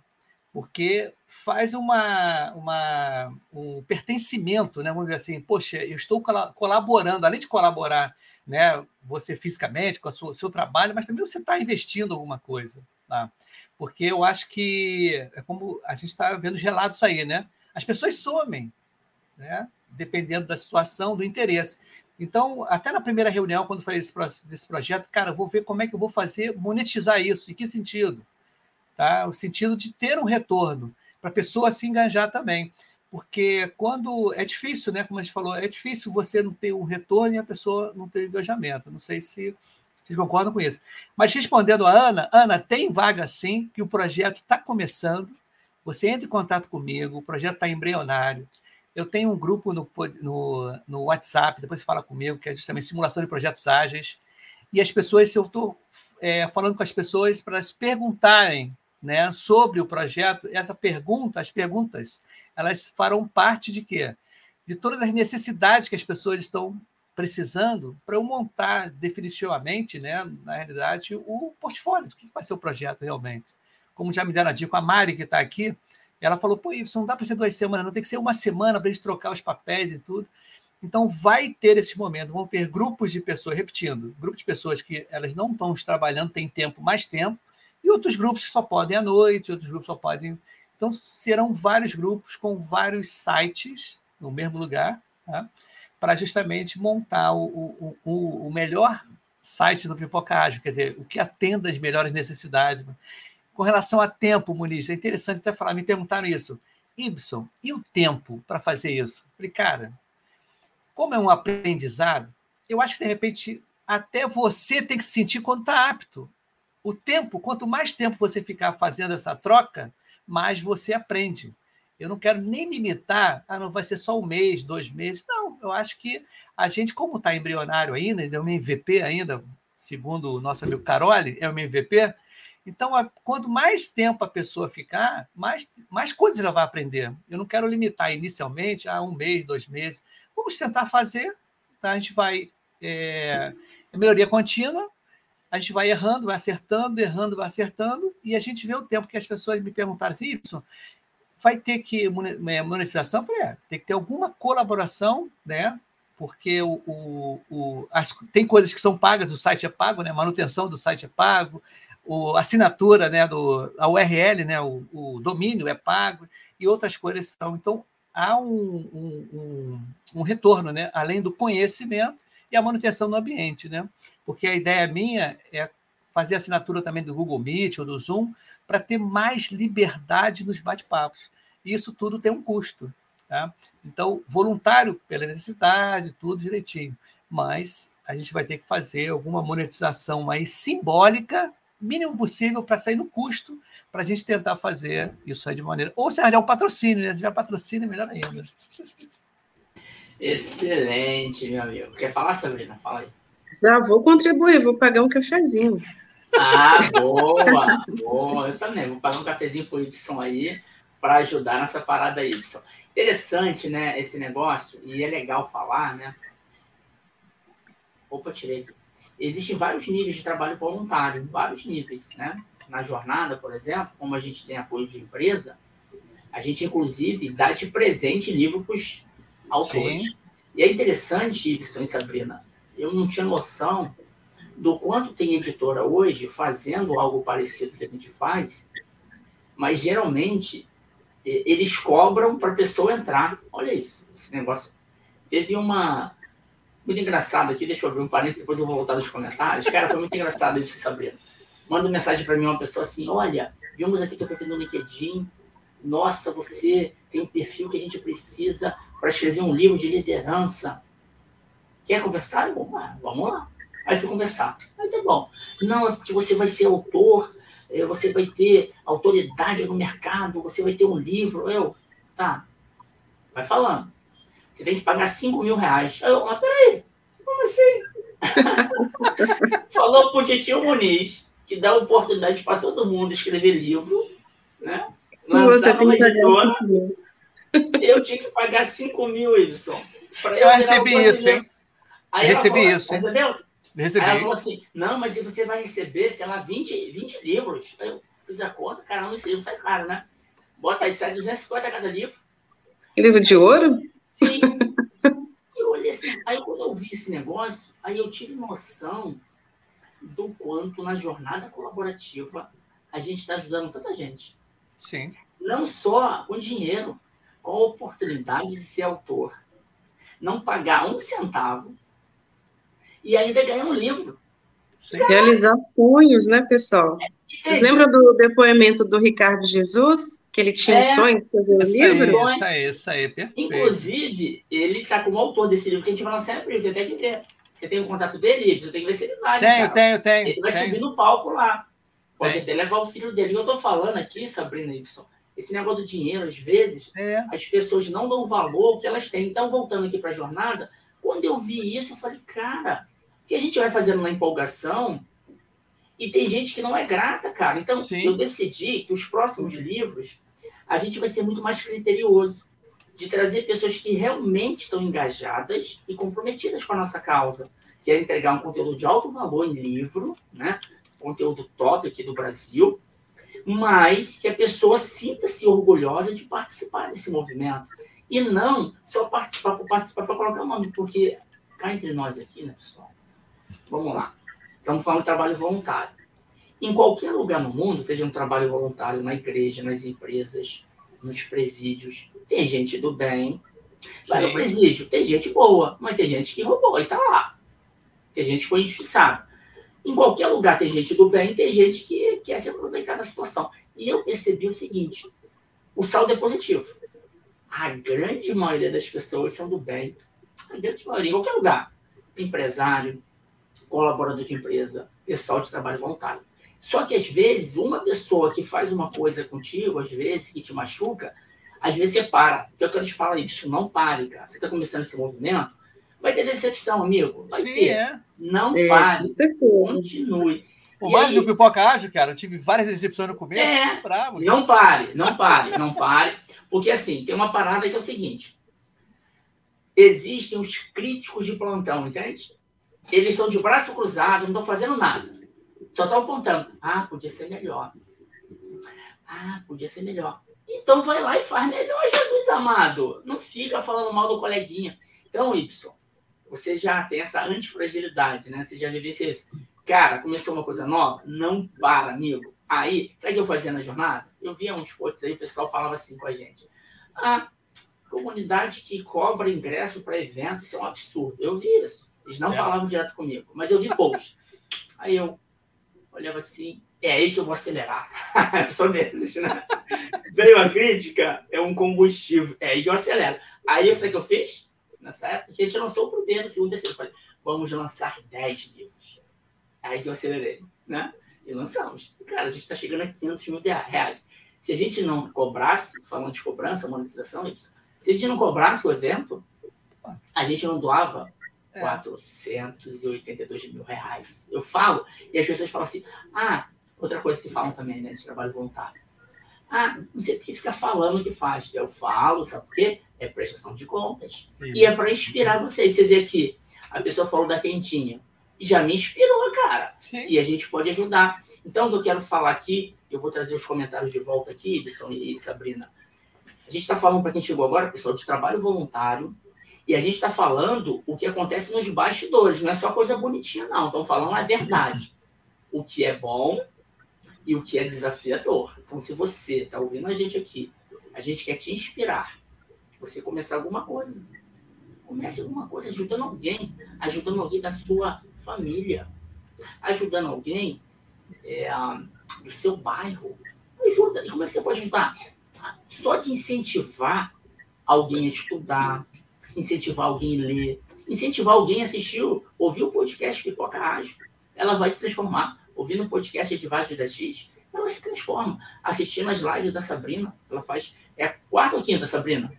porque faz uma, uma, um pertencimento, né? vamos dizer assim, poxa, eu estou colaborando, além de colaborar né, você fisicamente com o seu, trabalho, mas também você está investindo alguma coisa. Tá? Porque eu acho que, é como a gente está vendo os relatos aí, né? as pessoas somem, né? dependendo da situação, do interesse. Então, até na primeira reunião, quando falei desse, projeto, cara, vou ver como é que eu vou fazer monetizar isso, em que sentido? tá? o sentido de ter um retorno, para a pessoa se engajar também. Porque quando é difícil, né? Como a gente falou, é difícil você não ter um retorno e a pessoa não ter engajamento. Não sei se vocês concordam com isso. Mas respondendo a Ana, Ana, tem vaga sim, que o projeto está começando. Você entra em contato comigo, o projeto está embrionário. Eu tenho um grupo no, no, no WhatsApp, depois você fala comigo, que é justamente simulação de projetos ágeis. E as pessoas, se eu estou é, falando com as pessoas para elas perguntarem né, sobre o projeto, essa pergunta, as perguntas, elas farão parte de quê? De todas as necessidades que as pessoas estão precisando para eu montar definitivamente, né, na realidade, o portfólio do que vai ser o projeto realmente. Como já me deram a dica, a Mari, que está aqui, ela falou: pô, isso não dá para ser duas semanas, não tem que ser uma semana para a gente trocar os papéis e tudo. Então, vai ter esse momento, vão ter grupos de pessoas, repetindo, grupos de pessoas que elas não estão trabalhando, têm tempo, mais tempo, e outros grupos que só podem à noite, outros grupos só podem. Então, serão vários grupos com vários sites no mesmo lugar, tá? para justamente montar o, o, o melhor site do Pipoca Ágil, quer dizer, o que atenda às melhores necessidades. Com relação a tempo, Muniz, é interessante até falar, me perguntaram isso. Ibson, e o tempo para fazer isso? Falei, cara, como é um aprendizado, eu acho que, de repente, até você tem que se sentir quando está apto o tempo, quanto mais tempo você ficar fazendo essa troca, mais você aprende. Eu não quero nem limitar, ah, não vai ser só um mês, dois meses. Não, eu acho que a gente, como está embrionário ainda, é um MVP ainda, segundo o nosso amigo Caroli, é um MVP. Então, quanto mais tempo a pessoa ficar, mais, mais coisas ela vai aprender. Eu não quero limitar inicialmente a um mês, dois meses. Vamos tentar fazer. Tá? A gente vai. É, melhoria contínua, a gente vai errando, vai acertando, errando, vai acertando, e a gente vê o tempo que as pessoas me perguntaram assim, Y, vai ter que é, monetização? Eu falei, é, tem que ter alguma colaboração, né? Porque o, o, o as, tem coisas que são pagas, o site é pago, né? manutenção do site é pago, o, a assinatura, né, do, a URL, né, o, o domínio é pago, e outras coisas são. Então, há um, um, um, retorno, né? além do conhecimento e a manutenção do ambiente. Né? porque a ideia minha é fazer assinatura também do Google Meet ou do Zoom para ter mais liberdade nos bate-papos. Isso tudo tem um custo. Tá? Então, voluntário pela necessidade, tudo direitinho. Mas a gente vai ter que fazer alguma monetização mais simbólica, mínimo possível, para sair no custo, para a gente tentar fazer isso aí de maneira. Ou se arranjar um patrocínio, né? Se tiver patrocínio, melhor ainda. Excelente, meu amigo. Quer falar, Sabrina? Fala aí. Já vou contribuir, vou pagar um cafezinho. Ah, boa, boa. Eu também vou pagar um cafezinho pro Y aí para ajudar nessa parada Y. Interessante, né, esse negócio, e é legal falar, né? Opa, tirei aqui. Existem vários níveis de trabalho voluntário, vários níveis, né? Na jornada, por exemplo, como a gente tem apoio de empresa, a gente, inclusive, dá de presente livro para os autores. Sim. E é interessante, Y e Sabrina, eu não tinha noção do quanto tem editora hoje fazendo algo parecido que a gente faz, mas geralmente eles cobram para a pessoa entrar. Olha isso, esse negócio. Teve uma. Muito engraçado aqui, deixa eu abrir um parênteses, depois eu vou voltar nos comentários. Cara, foi muito engraçado de saber. Manda mensagem para mim uma pessoa assim: olha, vimos aqui teu perfil no LinkedIn. Nossa, você tem um perfil que a gente precisa para escrever um livro de liderança. Quer conversar? Eu, ah, vamos lá. Aí fui conversar. Aí tá bom. Não, é porque você vai ser autor, é, você vai ter autoridade no mercado, você vai ter um livro. Eu, tá. Vai falando. Você tem que pagar 5 mil reais. Aí eu, mas peraí, como assim? falou pro Titio Muniz, que dá oportunidade para todo mundo escrever livro, né? Lançar uma editora. Eu tinha que pagar 5 mil, Edson. Eu, eu recebi isso, hein? Aí recebi falou, isso. Recebeu? Recebi. Aí ela falou assim: não, mas você vai receber, sei lá, 20, 20 livros. Aí eu fiz a conta, caramba, esse livro sai caro, né? Bota aí, sai 250 cada livro. Livro de ouro? Sim. eu olhei assim, aí quando eu vi esse negócio, aí eu tive noção do quanto na jornada colaborativa a gente está ajudando tanta gente. Sim. Não só com dinheiro, com a oportunidade de ser autor. Não pagar um centavo e ainda ganhar um livro. Realizar sonhos, né, pessoal? Vocês lembram do depoimento do Ricardo Jesus? Que ele tinha é, um sonho de escrever um livro? Isso aí, isso aí, perfeito. Inclusive, ele está como autor desse livro que a gente vai lançar em abril, tem que ver. Você tem o contato dele, você tem que ver se ele vai. Tenho, cara. tenho, tenho. Ele vai tenho. subir no palco lá. Pode tenho. até levar o filho dele. Eu estou falando aqui, Sabrina Y, esse negócio do dinheiro, às vezes, é. as pessoas não dão valor ao que elas têm. Então, voltando aqui para a jornada, quando eu vi isso, eu falei, cara, o que a gente vai fazendo na empolgação e tem gente que não é grata, cara. Então, Sim. eu decidi que os próximos livros a gente vai ser muito mais criterioso de trazer pessoas que realmente estão engajadas e comprometidas com a nossa causa, que é entregar um conteúdo de alto valor em livro, né? conteúdo top aqui do Brasil, mas que a pessoa sinta-se orgulhosa de participar desse movimento. E não só participar por participar para colocar o nome, porque cá entre nós aqui, né, pessoal? Vamos lá. Estamos falando de trabalho voluntário. Em qualquer lugar no mundo, seja um trabalho voluntário na igreja, nas empresas, nos presídios, tem gente do bem. Vai no presídio, tem gente boa, mas tem gente que roubou e tá lá. Tem gente que foi injustiçada. Em qualquer lugar tem gente do bem, tem gente que quer se aproveitar da situação. E eu percebi o seguinte: o saldo é positivo. A grande maioria das pessoas são do bem. A grande maioria, em qualquer lugar. Empresário, colaborador de empresa, pessoal de trabalho voluntário. Só que às vezes, uma pessoa que faz uma coisa contigo, às vezes, que te machuca, às vezes você para. O que eu quero te falar é isso, não pare, cara. Você está começando esse movimento, vai ter decepção, amigo. Vai Sim, ter. É. Não é, pare. Continue. Por mais que o pipoca ágil, cara, eu tive várias decepções no começo. É, bravo, não pare, não pare, não pare. Porque assim, tem uma parada que é o seguinte: existem os críticos de plantão, entende? Eles estão de braço cruzado, não estão fazendo nada. Só estão apontando. Ah, podia ser melhor. Ah, podia ser melhor. Então vai lá e faz melhor, Jesus amado. Não fica falando mal do coleguinha. Então, Y, você já tem essa antifragilidade, né? Você já viveu isso. Cara, começou uma coisa nova? Não para, amigo. Aí, sabe o que eu fazia na jornada? Eu via uns posts aí, o pessoal falava assim com a gente. Ah, comunidade que cobra ingresso para evento, isso é um absurdo. Eu vi isso. Eles não é. falavam direto comigo, mas eu vi post. Aí eu olhava assim, é aí que eu vou acelerar. Só desses, né? Veio a crítica, é um combustível, é aí que eu acelero. Aí eu sei o que eu fiz? Nessa época, que a gente lançou o primeiro, o segundo, o terceiro. Eu falei, vamos lançar 10 livros. Aí que eu acelerei, né? E lançamos. Cara, a gente está chegando a 500 mil reais. Se a gente não cobrasse, falando de cobrança, monetização, se a gente não cobrasse o evento, a gente não doava é. 482 mil reais. Eu falo, e as pessoas falam assim: ah, outra coisa que falam também, né, de trabalho voluntário. Ah, não sei porque fica falando o que faz. Eu falo, sabe por quê? É prestação de contas. Isso. E é para inspirar vocês. Você vê aqui, a pessoa falou da quentinha. Já me inspirou, cara. Sim. E a gente pode ajudar. Então, eu quero falar aqui, eu vou trazer os comentários de volta aqui, Edson e Sabrina. A gente está falando para quem chegou agora, pessoal, de trabalho voluntário, e a gente está falando o que acontece nos bastidores, não é só coisa bonitinha, não. Estão falando a verdade. O que é bom e o que é desafiador. Então, se você está ouvindo a gente aqui, a gente quer te inspirar. Você começar alguma coisa. Comece alguma coisa ajudando alguém, ajudando alguém da sua família, ajudando alguém é, do seu bairro. Ajuda. E como é que você pode ajudar? Só de incentivar alguém a estudar, incentivar alguém a ler, incentivar alguém a assistir, ouvir o podcast Pipoca Ágil. Ela vai se transformar. Ouvindo o podcast Edvásio da X, ela se transforma. Assistindo as lives da Sabrina, ela faz. É quarta ou quinta, Sabrina?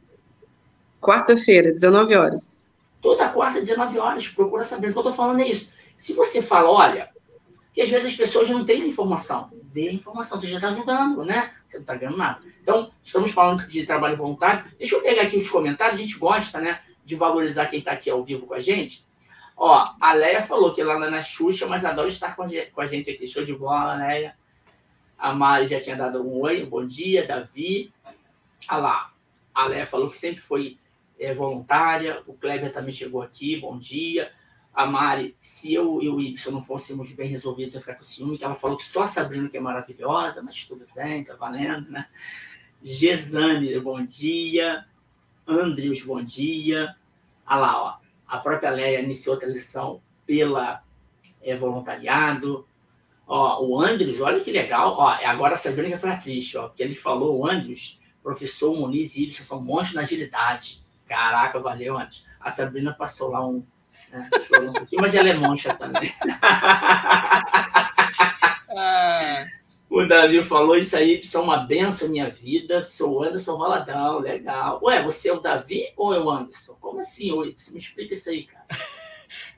Quarta-feira, 19 horas. Toda quarta, 19 horas, procura saber. O que eu estou falando é isso. Se você fala, olha, que às vezes as pessoas não têm informação, dê informação, você já está ajudando, né? Você não está ganhando nada. Então, estamos falando de trabalho voluntário. Deixa eu pegar aqui os comentários, a gente gosta, né, de valorizar quem está aqui ao vivo com a gente. Ó, a Leia falou que ela anda na Xuxa, mas adora estar com a gente aqui. Show de bola, Leia. A Mari já tinha dado um oi, um bom dia. Davi. Olha lá. A Leia falou que sempre foi é, voluntária. O Kleber também chegou aqui, bom dia. A Mari, se eu e o Y não fôssemos bem resolvidos, eu ficar com ciúme, que ela falou que só a Sabrina que é maravilhosa, mas tudo bem, tá valendo, né? Gesane, bom dia. Andrius, bom dia. Olha lá, ó. A própria Leia iniciou a transição pela é, voluntariado. Ó, o Andrews, olha que legal. Ó, agora a Sabrina que foi atriz, ó, porque ele falou, o Andrews, professor Muniz e Ibsen são monstros na agilidade. Caraca, valeu, Andrews. A Sabrina passou lá um, um pouquinho, mas ela é moncha também. ah. O Davi falou isso aí, isso é uma benção minha vida. Sou Anderson Valadão, legal. Ué, você é o Davi ou é o Anderson? Como assim, oi? Você me explica isso aí, cara.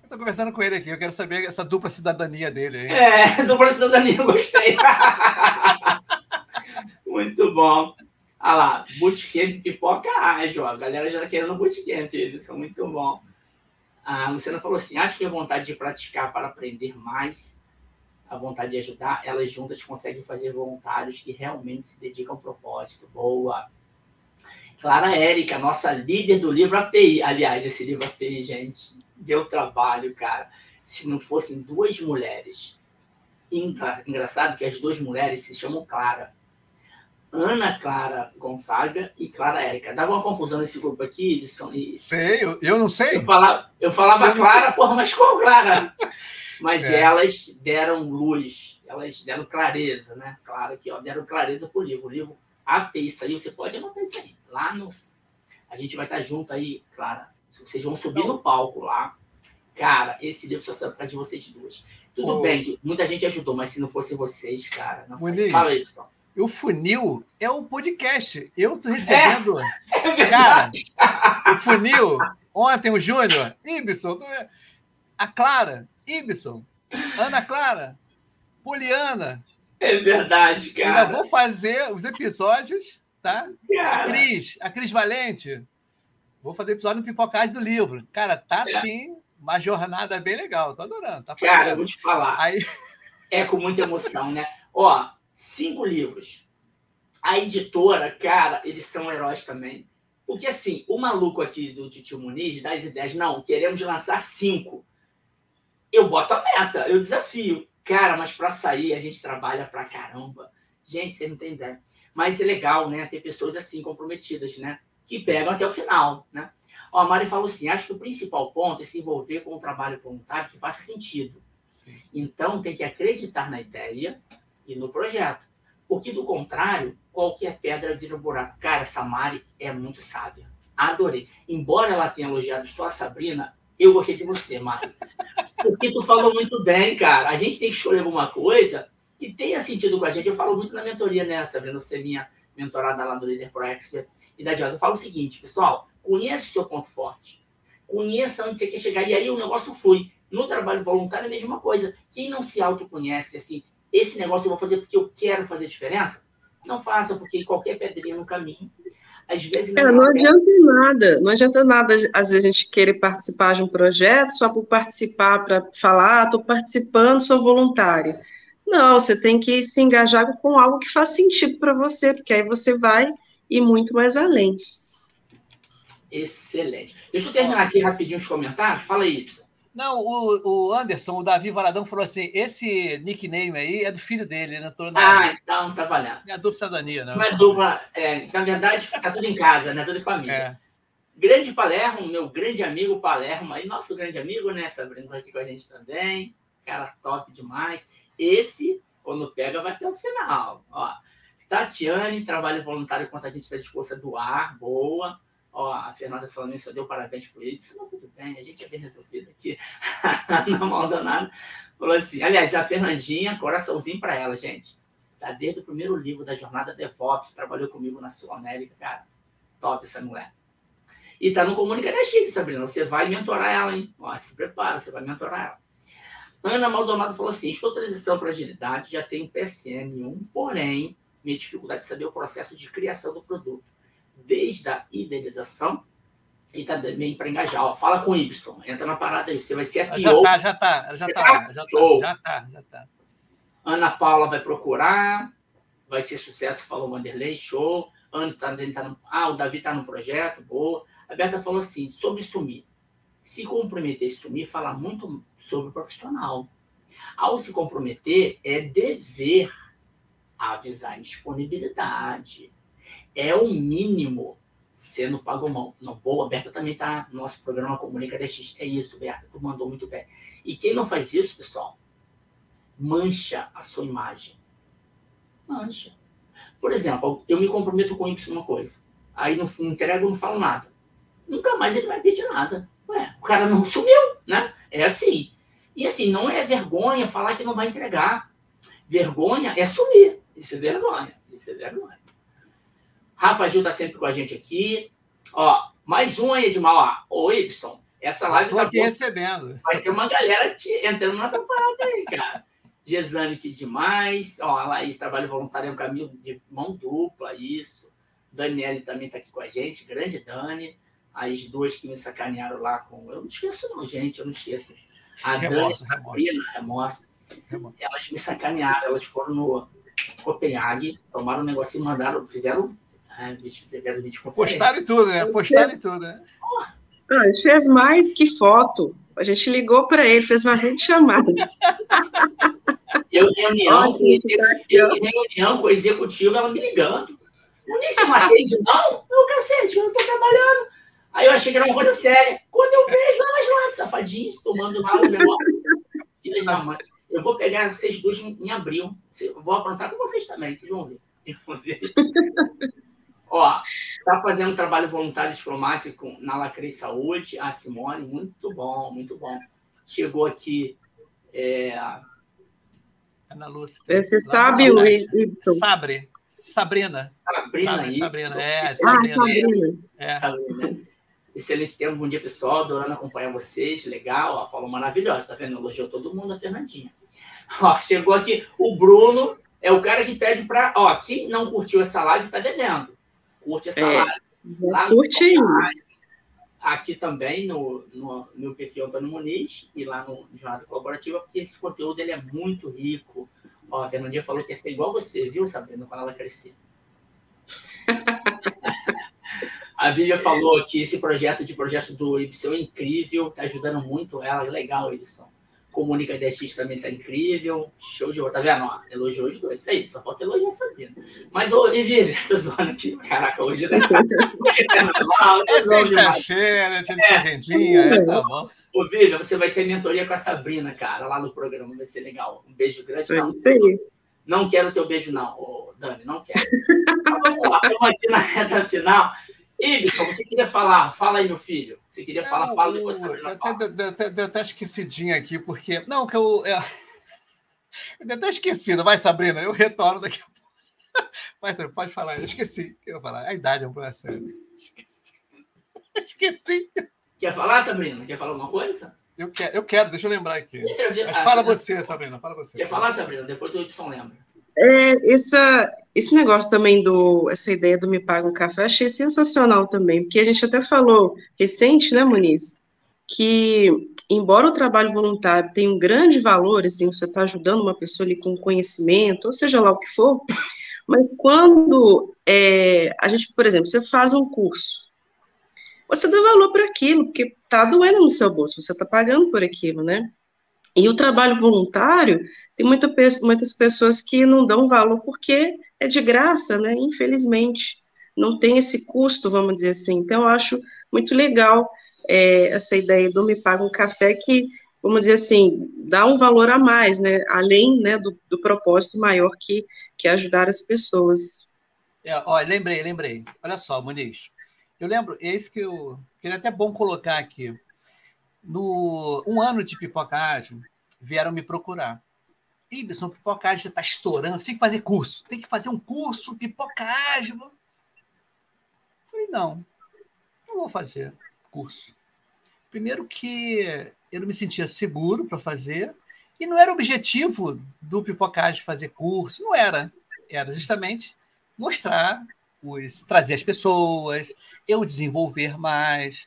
Eu tô conversando com ele aqui, eu quero saber essa dupla cidadania dele aí. É, dupla cidadania, gostei. Muito bom. Olha lá, bootcamp pipoca ágil, ó. A galera já tá querendo bootcamp, eles são muito bom. A Luciana falou assim: acho que a vontade de praticar para aprender mais, a vontade de ajudar, elas juntas conseguem fazer voluntários que realmente se dedicam ao propósito. Boa. Clara Érica, nossa líder do livro API. Aliás, esse livro API, gente, deu trabalho, cara. Se não fossem duas mulheres. Engraçado que as duas mulheres se chamam Clara. Ana Clara Gonzaga e Clara Érica. Dava uma confusão nesse grupo aqui, eles são. Sei, eu, eu não sei. Eu falava, eu falava eu Clara, porra, mas qual Clara? Mas é. elas deram luz, elas deram clareza, né? Claro que ó, deram clareza pro livro. O livro API saiu, você pode anotar isso aí. Lá nos. A gente vai estar junto aí, Clara. Vocês vão subir no palco lá. Cara, esse livro só serve para de vocês duas. Tudo bem que muita gente ajudou, mas se não fosse vocês, cara. Nossa, fala aí, pessoal. O funil é o podcast. Eu tô recebendo. É, é cara, o funil. Ontem o Júnior, Ibson, a Clara, Ibson, Ana Clara, Poliana. É verdade, cara. Ainda vou fazer os episódios, tá? Cara. A Cris, a Cris Valente. Vou fazer episódio no Pipocagem do livro. Cara, tá é. assim, uma jornada bem legal. Tô adorando. Tá cara, vou te falar. Aí... É com muita emoção, né? Ó, cinco livros. A editora, cara, eles são heróis também. Porque assim, o maluco aqui do Titio Muniz dá as ideias, não, queremos lançar cinco. Eu boto a meta, eu desafio. Cara, mas para sair a gente trabalha pra caramba. Gente, você não tem ideia. Mas é legal, né? Ter pessoas assim comprometidas, né? Que pegam até o final, né? Ó, a Mari falou assim: acho que o principal ponto é se envolver com um trabalho voluntário que faça sentido. Sim. Então, tem que acreditar na ideia e no projeto. Porque, do contrário, qualquer pedra vira um buraco. Cara, essa Mari é muito sábia. Adorei. Embora ela tenha elogiado só a Sabrina, eu gostei de você, Mari. Porque tu falou muito bem, cara. A gente tem que escolher alguma coisa que tenha sentido com a gente. Eu falo muito na mentoria, né, Sabrina? Você é minha mentorada lá do Líder Pro Expert e da Diosa. Eu falo o seguinte, pessoal, conheça o seu ponto forte. Conheça onde você quer chegar. E aí o negócio flui. No trabalho voluntário é a mesma coisa. Quem não se autoconhece, assim, esse negócio eu vou fazer porque eu quero fazer diferença, não faça, porque qualquer pedrinha no caminho às vezes não, é, não adianta nada, não adianta nada, às vezes a gente querer participar de um projeto só por participar, para falar, ah, estou participando, sou voluntária. Não, você tem que se engajar com algo que faz sentido para você, porque aí você vai ir muito mais além. Excelente. Deixa eu terminar aqui rapidinho os comentários. Fala aí, Ibsen. Não, o, o Anderson, o Davi Varadão falou assim: esse nickname aí é do filho dele, né? Na... Ah, então tá valendo. É dupla cidadania, não. Não é dupla, é, na verdade, fica tudo em casa, né? Tudo em família. É. Grande Palermo, meu grande amigo Palermo, aí, nosso grande amigo, né? Sabrina tá aqui com a gente também. Cara top demais. Esse, quando pega, vai até o final. Ó, Tatiane, trabalho voluntário enquanto a gente está disposto a doar, boa. Ó, a Fernanda falando isso, eu deu parabéns para ele. Falou, tudo bem, a gente é bem resolvido aqui. não manda nada. Falou assim, aliás, a Fernandinha, coraçãozinho para ela, gente. Tá desde o primeiro livro da Jornada DevOps, trabalhou comigo na Sul América, cara. Top essa mulher. E tá no Comunica X, Sabrina. Você vai mentorar ela, hein? Ó, se prepara, você vai mentorar ela. Ana Maldonado falou assim: estou transição para agilidade, já tenho PSM1, porém, minha dificuldade de saber o processo de criação do produto, desde a idealização e também para engajar. Ó, fala com o Y, entra na parada aí, você vai ser a Já tá, já tá, já tá, já tá, já tá, já tá. Ana Paula vai procurar, vai ser sucesso, falou Wanderlei, show. Ana tá, tá no, ah, o Davi está no projeto, boa. A Berta falou assim, sobre sumir. Se comprometer e sumir, fala muito sobre o profissional. Ao se comprometer, é dever avisar disponibilidade. É o mínimo sendo pago mão. Não, boa, Berta também no nosso programa Comunica DX. É isso, Berta, tu mandou muito bem. E quem não faz isso, pessoal, mancha a sua imagem. Mancha. Por exemplo, eu me comprometo com Y uma coisa. Aí não entrego, não falo nada. Nunca mais ele vai pedir nada. Ué, o cara não sumiu, né? É assim. E assim, não é vergonha falar que não vai entregar. Vergonha é sumir. Isso é vergonha. Isso é vergonha. Rafa Gil tá sempre com a gente aqui. Ó, mais um aí, Edmar. Ó, ô, Y, essa live tá aqui recebendo. Vai ter uma galera te, entrando na tua parada aí, cara. Gesane, que demais. Ó, a Laís, trabalho voluntário é um caminho de mão dupla, isso. Daniele também tá aqui com a gente, grande Dani. As duas que me sacanearam lá com. Eu não esqueço, não, gente, eu não esqueço. A Dani, Remorso, Sabrina, remorso. Remorso. Elas me sacanearam, elas foram no Copenhague, tomaram um negócio e mandaram, fizeram. Videoconferência. Postaram e tudo, né? Postaram e tudo, né? Ah, ele fez mais que foto. A gente ligou para ele, fez uma chamada. Eu, reunião, Ó, com gente, tá eu, em reunião com o executivo, ela me ligando. O Nício não atende, não? Eu, cacete, eu tô trabalhando. Aí eu achei que era uma coisa séria. Quando eu vejo elas lá, safadinhas, tomando lá o negócio. Eu vou pegar vocês duas em, em abril. Eu vou aprontar com vocês também, vocês vão ver. Vocês vão ver. Ó, tá fazendo trabalho voluntário de farmácia com, na Lacrei Saúde, a Simone, muito bom, muito bom. Chegou aqui é, Ana Lúcia. Você Lá sabe o. Sabre. Sabrina. Sabrina aí. Sabrina. É, Ah, Sabrina. Sabrina. É. Sabrina. Excelente tempo, bom dia pessoal, adorando acompanhar vocês, legal, ó, falou maravilhosa, tá vendo? Elogiou todo mundo, a Fernandinha. Ó, chegou aqui o Bruno, é o cara que pede pra, ó, quem não curtiu essa live tá devendo. Curte essa É. live. Lá Curte. Aqui também no, no meu perfil Antônio Muniz e lá no Jornada Colaborativa, porque esse conteúdo ele é muito rico. Ó, a Fernandinha falou que ia ser igual você, viu, Sabrina, quando ela crescer. A Vivian falou que esse projeto de projeto do Ibson é incrível, tá ajudando muito ela, legal, Ibson. Comunica DX também tá incrível, show de bola, tá vendo? Ó, elogiou os dois, isso aí, só falta elogiar a Sabrina. Mas, ô, e Vivian, tô zoando aqui, caraca, hoje, né? É sexta-feira, dia de fazendinha, é, tá bom. Ô, Vivian, você vai ter mentoria com a Sabrina, cara, lá no programa, vai ser legal. Um beijo grande. É Não, isso aí. não quero teu beijo, não, ô, Dani, não quero. Vamos lá, Estamos aqui na reta final. Ibson, você queria falar? Fala aí, meu filho. Você queria falar? Fala, depois eu, eu, até, eu, até, eu até esquecidinho aqui, porque. Não, que eu. Eu, eu até esquecido. Vai, Sabrina, eu retorno daqui a pouco. Vai, Sabrina, pode falar. Eu esqueci. Eu falar. A idade é um problema sério. Esqueci. Esqueci. Quer falar, Sabrina? Quer falar alguma coisa? Eu quero, eu quero, deixa eu lembrar aqui. Mas Ah, fala Sabrina, você, Sabrina, fala você. Quer falar, Sabrina? Depois o Y lembra. É, essa, esse negócio também do, essa ideia do Me Paga um Café, achei sensacional também, porque a gente até falou recente, né, Muniz, que embora o trabalho voluntário tenha um grande valor, assim, você está ajudando uma pessoa ali com conhecimento, ou seja lá o que for, mas quando é, a gente, por exemplo, você faz um curso, você dá valor para aquilo, porque está doendo no seu bolso, você está pagando por aquilo, né? E o trabalho voluntário, tem muita, muitas pessoas que não dão valor porque é de graça, né? Infelizmente, não tem esse custo, vamos dizer assim. Então, eu acho muito legal é, essa ideia do Me Paga um Café, que, vamos dizer assim, dá um valor a mais, né? Além né, do, do propósito maior que, que é ajudar as pessoas. É, ó, lembrei, lembrei. Olha só, Muniz. Eu lembro, é isso que eu queria até bom colocar aqui. No um ano de pipocagem, vieram me procurar. Ibson, pipocagem está estourando, tem que fazer curso, tem que fazer um curso, pipocagem. Falei, não, não vou fazer curso. Primeiro que eu não me sentia seguro para fazer, e não era objetivo do Pipocage fazer curso, não era. Era justamente mostrar, os, trazer as pessoas, eu desenvolver mais,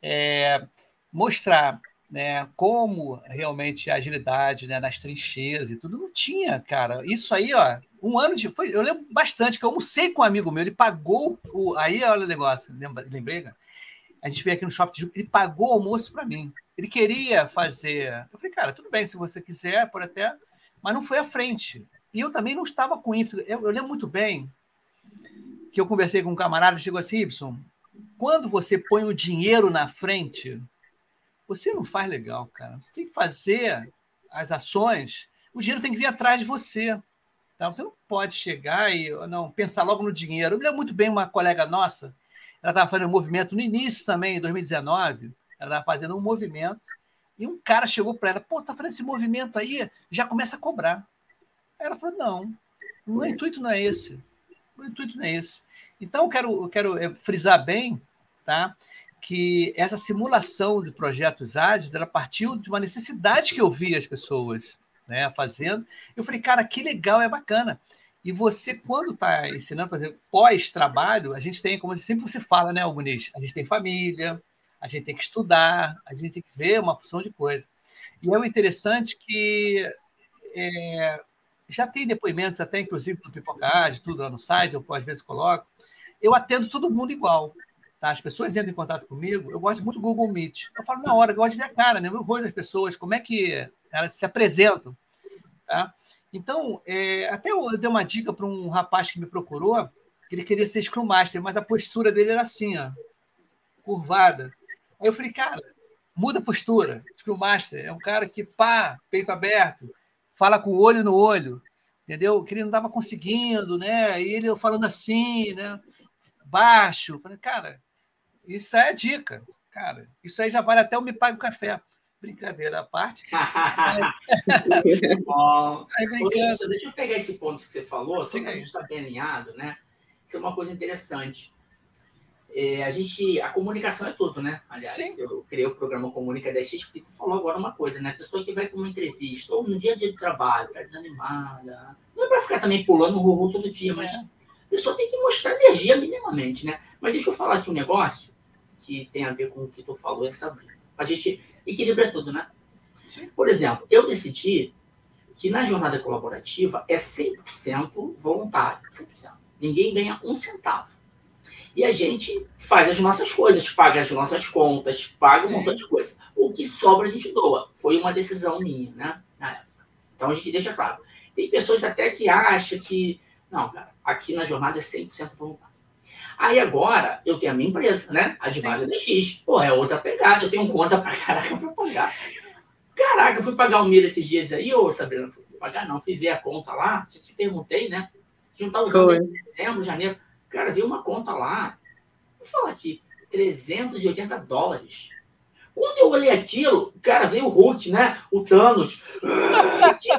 é, mostrar né, como realmente a agilidade né, nas trincheiras e tudo. Não tinha, cara. Isso aí, ó, um ano de. Foi, eu lembro bastante que eu almocei com um amigo meu, ele pagou o. Aí, olha o negócio, lembra, lembrei, cara? A gente veio aqui no shopping, ele pagou o almoço para mim. Ele queria fazer. Eu falei, cara, tudo bem, se você quiser, pode até. Mas não foi à frente. E eu também não estava com ímpeto. Eu, eu lembro muito bem que eu conversei com um camarada, chegou assim, Y, quando você põe o dinheiro na frente, você não faz legal, cara. Você tem que fazer as ações, o dinheiro tem que vir atrás de você. Tá? Você não pode chegar e não pensar logo no dinheiro. Eu me lembro muito bem uma colega nossa, ela estava fazendo um movimento no início também, em 2019, ela estava fazendo um movimento, e um cara chegou para ela, pô, tá fazendo esse movimento aí, já começa a cobrar. Ela falou, não, o intuito não é esse. O intuito não é esse. Então, eu quero, eu quero eh, frisar bem tá, que essa simulação de projetos ágeis ela partiu de uma necessidade que eu vi as pessoas né, fazendo. Eu falei, cara, que legal, é bacana. E você, quando está ensinando, por exemplo, pós-trabalho, a gente tem, como sempre você fala, né, Albunis? A gente tem família, a gente tem que estudar, a gente tem que ver uma porção de coisa. E é o interessante que é, já tem depoimentos, até inclusive no Pipocage, tudo lá no site, eu às vezes coloco. Eu atendo todo mundo igual. Tá? As pessoas entram em contato comigo, eu gosto muito do Google Meet. Eu falo na hora, eu gosto de ver a cara, né? Eu gosto das pessoas, como é que elas se apresentam. Tá? Então, é, até eu dei uma dica para um rapaz que me procurou, que ele queria ser Scrum Master, mas a postura dele era assim, ó, curvada. Aí eu falei, cara, muda a postura. Scrum Master é um cara que, pá, peito aberto, fala com o olho no olho, entendeu? Que ele não estava conseguindo, né? E ele falando assim, né? Baixo. falei, cara, isso é dica, cara. Isso aí já vale até eu me pague o café. Brincadeira à parte. Bom, aí, brincando. Deixa eu pegar esse ponto que você falou, só que a gente está bem alinhado, né? Isso é uma coisa interessante. É, a gente, a comunicação é tudo, né? Aliás, Sim. eu criei o programa Comunica 10X porque tu falou agora uma coisa, né? A pessoa que vai com uma entrevista ou no dia a dia do trabalho, tá desanimada, não é para ficar também pulando o ruru todo dia, mas é. a pessoa tem que mostrar energia minimamente, né? Mas deixa eu falar aqui um negócio que tem a ver com o que tu falou, essa a gente equilibra tudo, né? Sim. Por exemplo, eu decidi que na jornada colaborativa é 100% voluntário, 100%. Ninguém ganha um centavo. E a gente faz as nossas coisas, paga as nossas contas, paga um montão de coisa. O que sobra a gente doa. Foi uma decisão minha, né? Na época. Então a gente deixa claro. Tem pessoas até que acham que, não, cara, aqui na jornada é 100% voluntário. Aí agora eu tenho a minha empresa, né? A Advogada DX. Pô, é outra pegada. Eu tenho conta pra caraca pra pagar. Caraca, eu fui pagar o milho esses dias aí, ô Sabrina, não fui pagar não, fui ver a conta lá, te perguntei, né? A gente não tá usando dezembro, janeiro. Cara, veio uma conta lá, vou falar aqui, 380 dólares. Quando eu olhei aquilo, cara, veio o Hulk, né? O Thanos. Que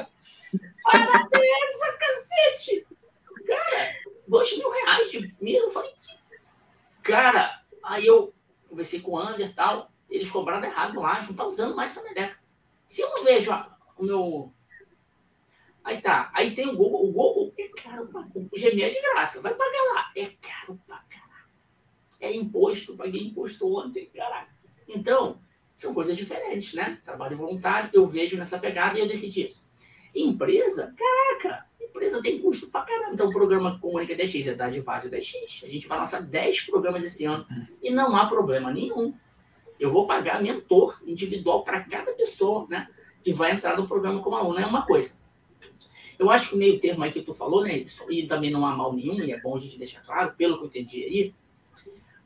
parada é essa, cacete? Cara, dois mil reais de milho. Eu falei, que... cara, aí eu conversei com o Ander e tal, eles cobraram errado lá, não tá usando mais essa meleca. Se eu não vejo o meu Aí tá. Aí tem o Google. O Google é caro pra O Gmail é de graça. Vai pagar lá. É caro pra caralho. É imposto. Paguei imposto ontem, caraca. Então, são coisas diferentes, né? Trabalho voluntário, eu vejo nessa pegada e eu decidi isso. Empresa, caraca, empresa tem custo pra caramba. Então, o programa Comunica 10X é da Advise 10X. A gente vai lançar 10 programas esse ano e não há problema nenhum. Eu vou pagar mentor individual para cada pessoa, né? Que vai entrar no programa como aluno. É uma coisa. Eu acho que o meio termo aí que tu falou, né, e também não há mal nenhum, e é bom a gente deixar claro, pelo que eu entendi aí,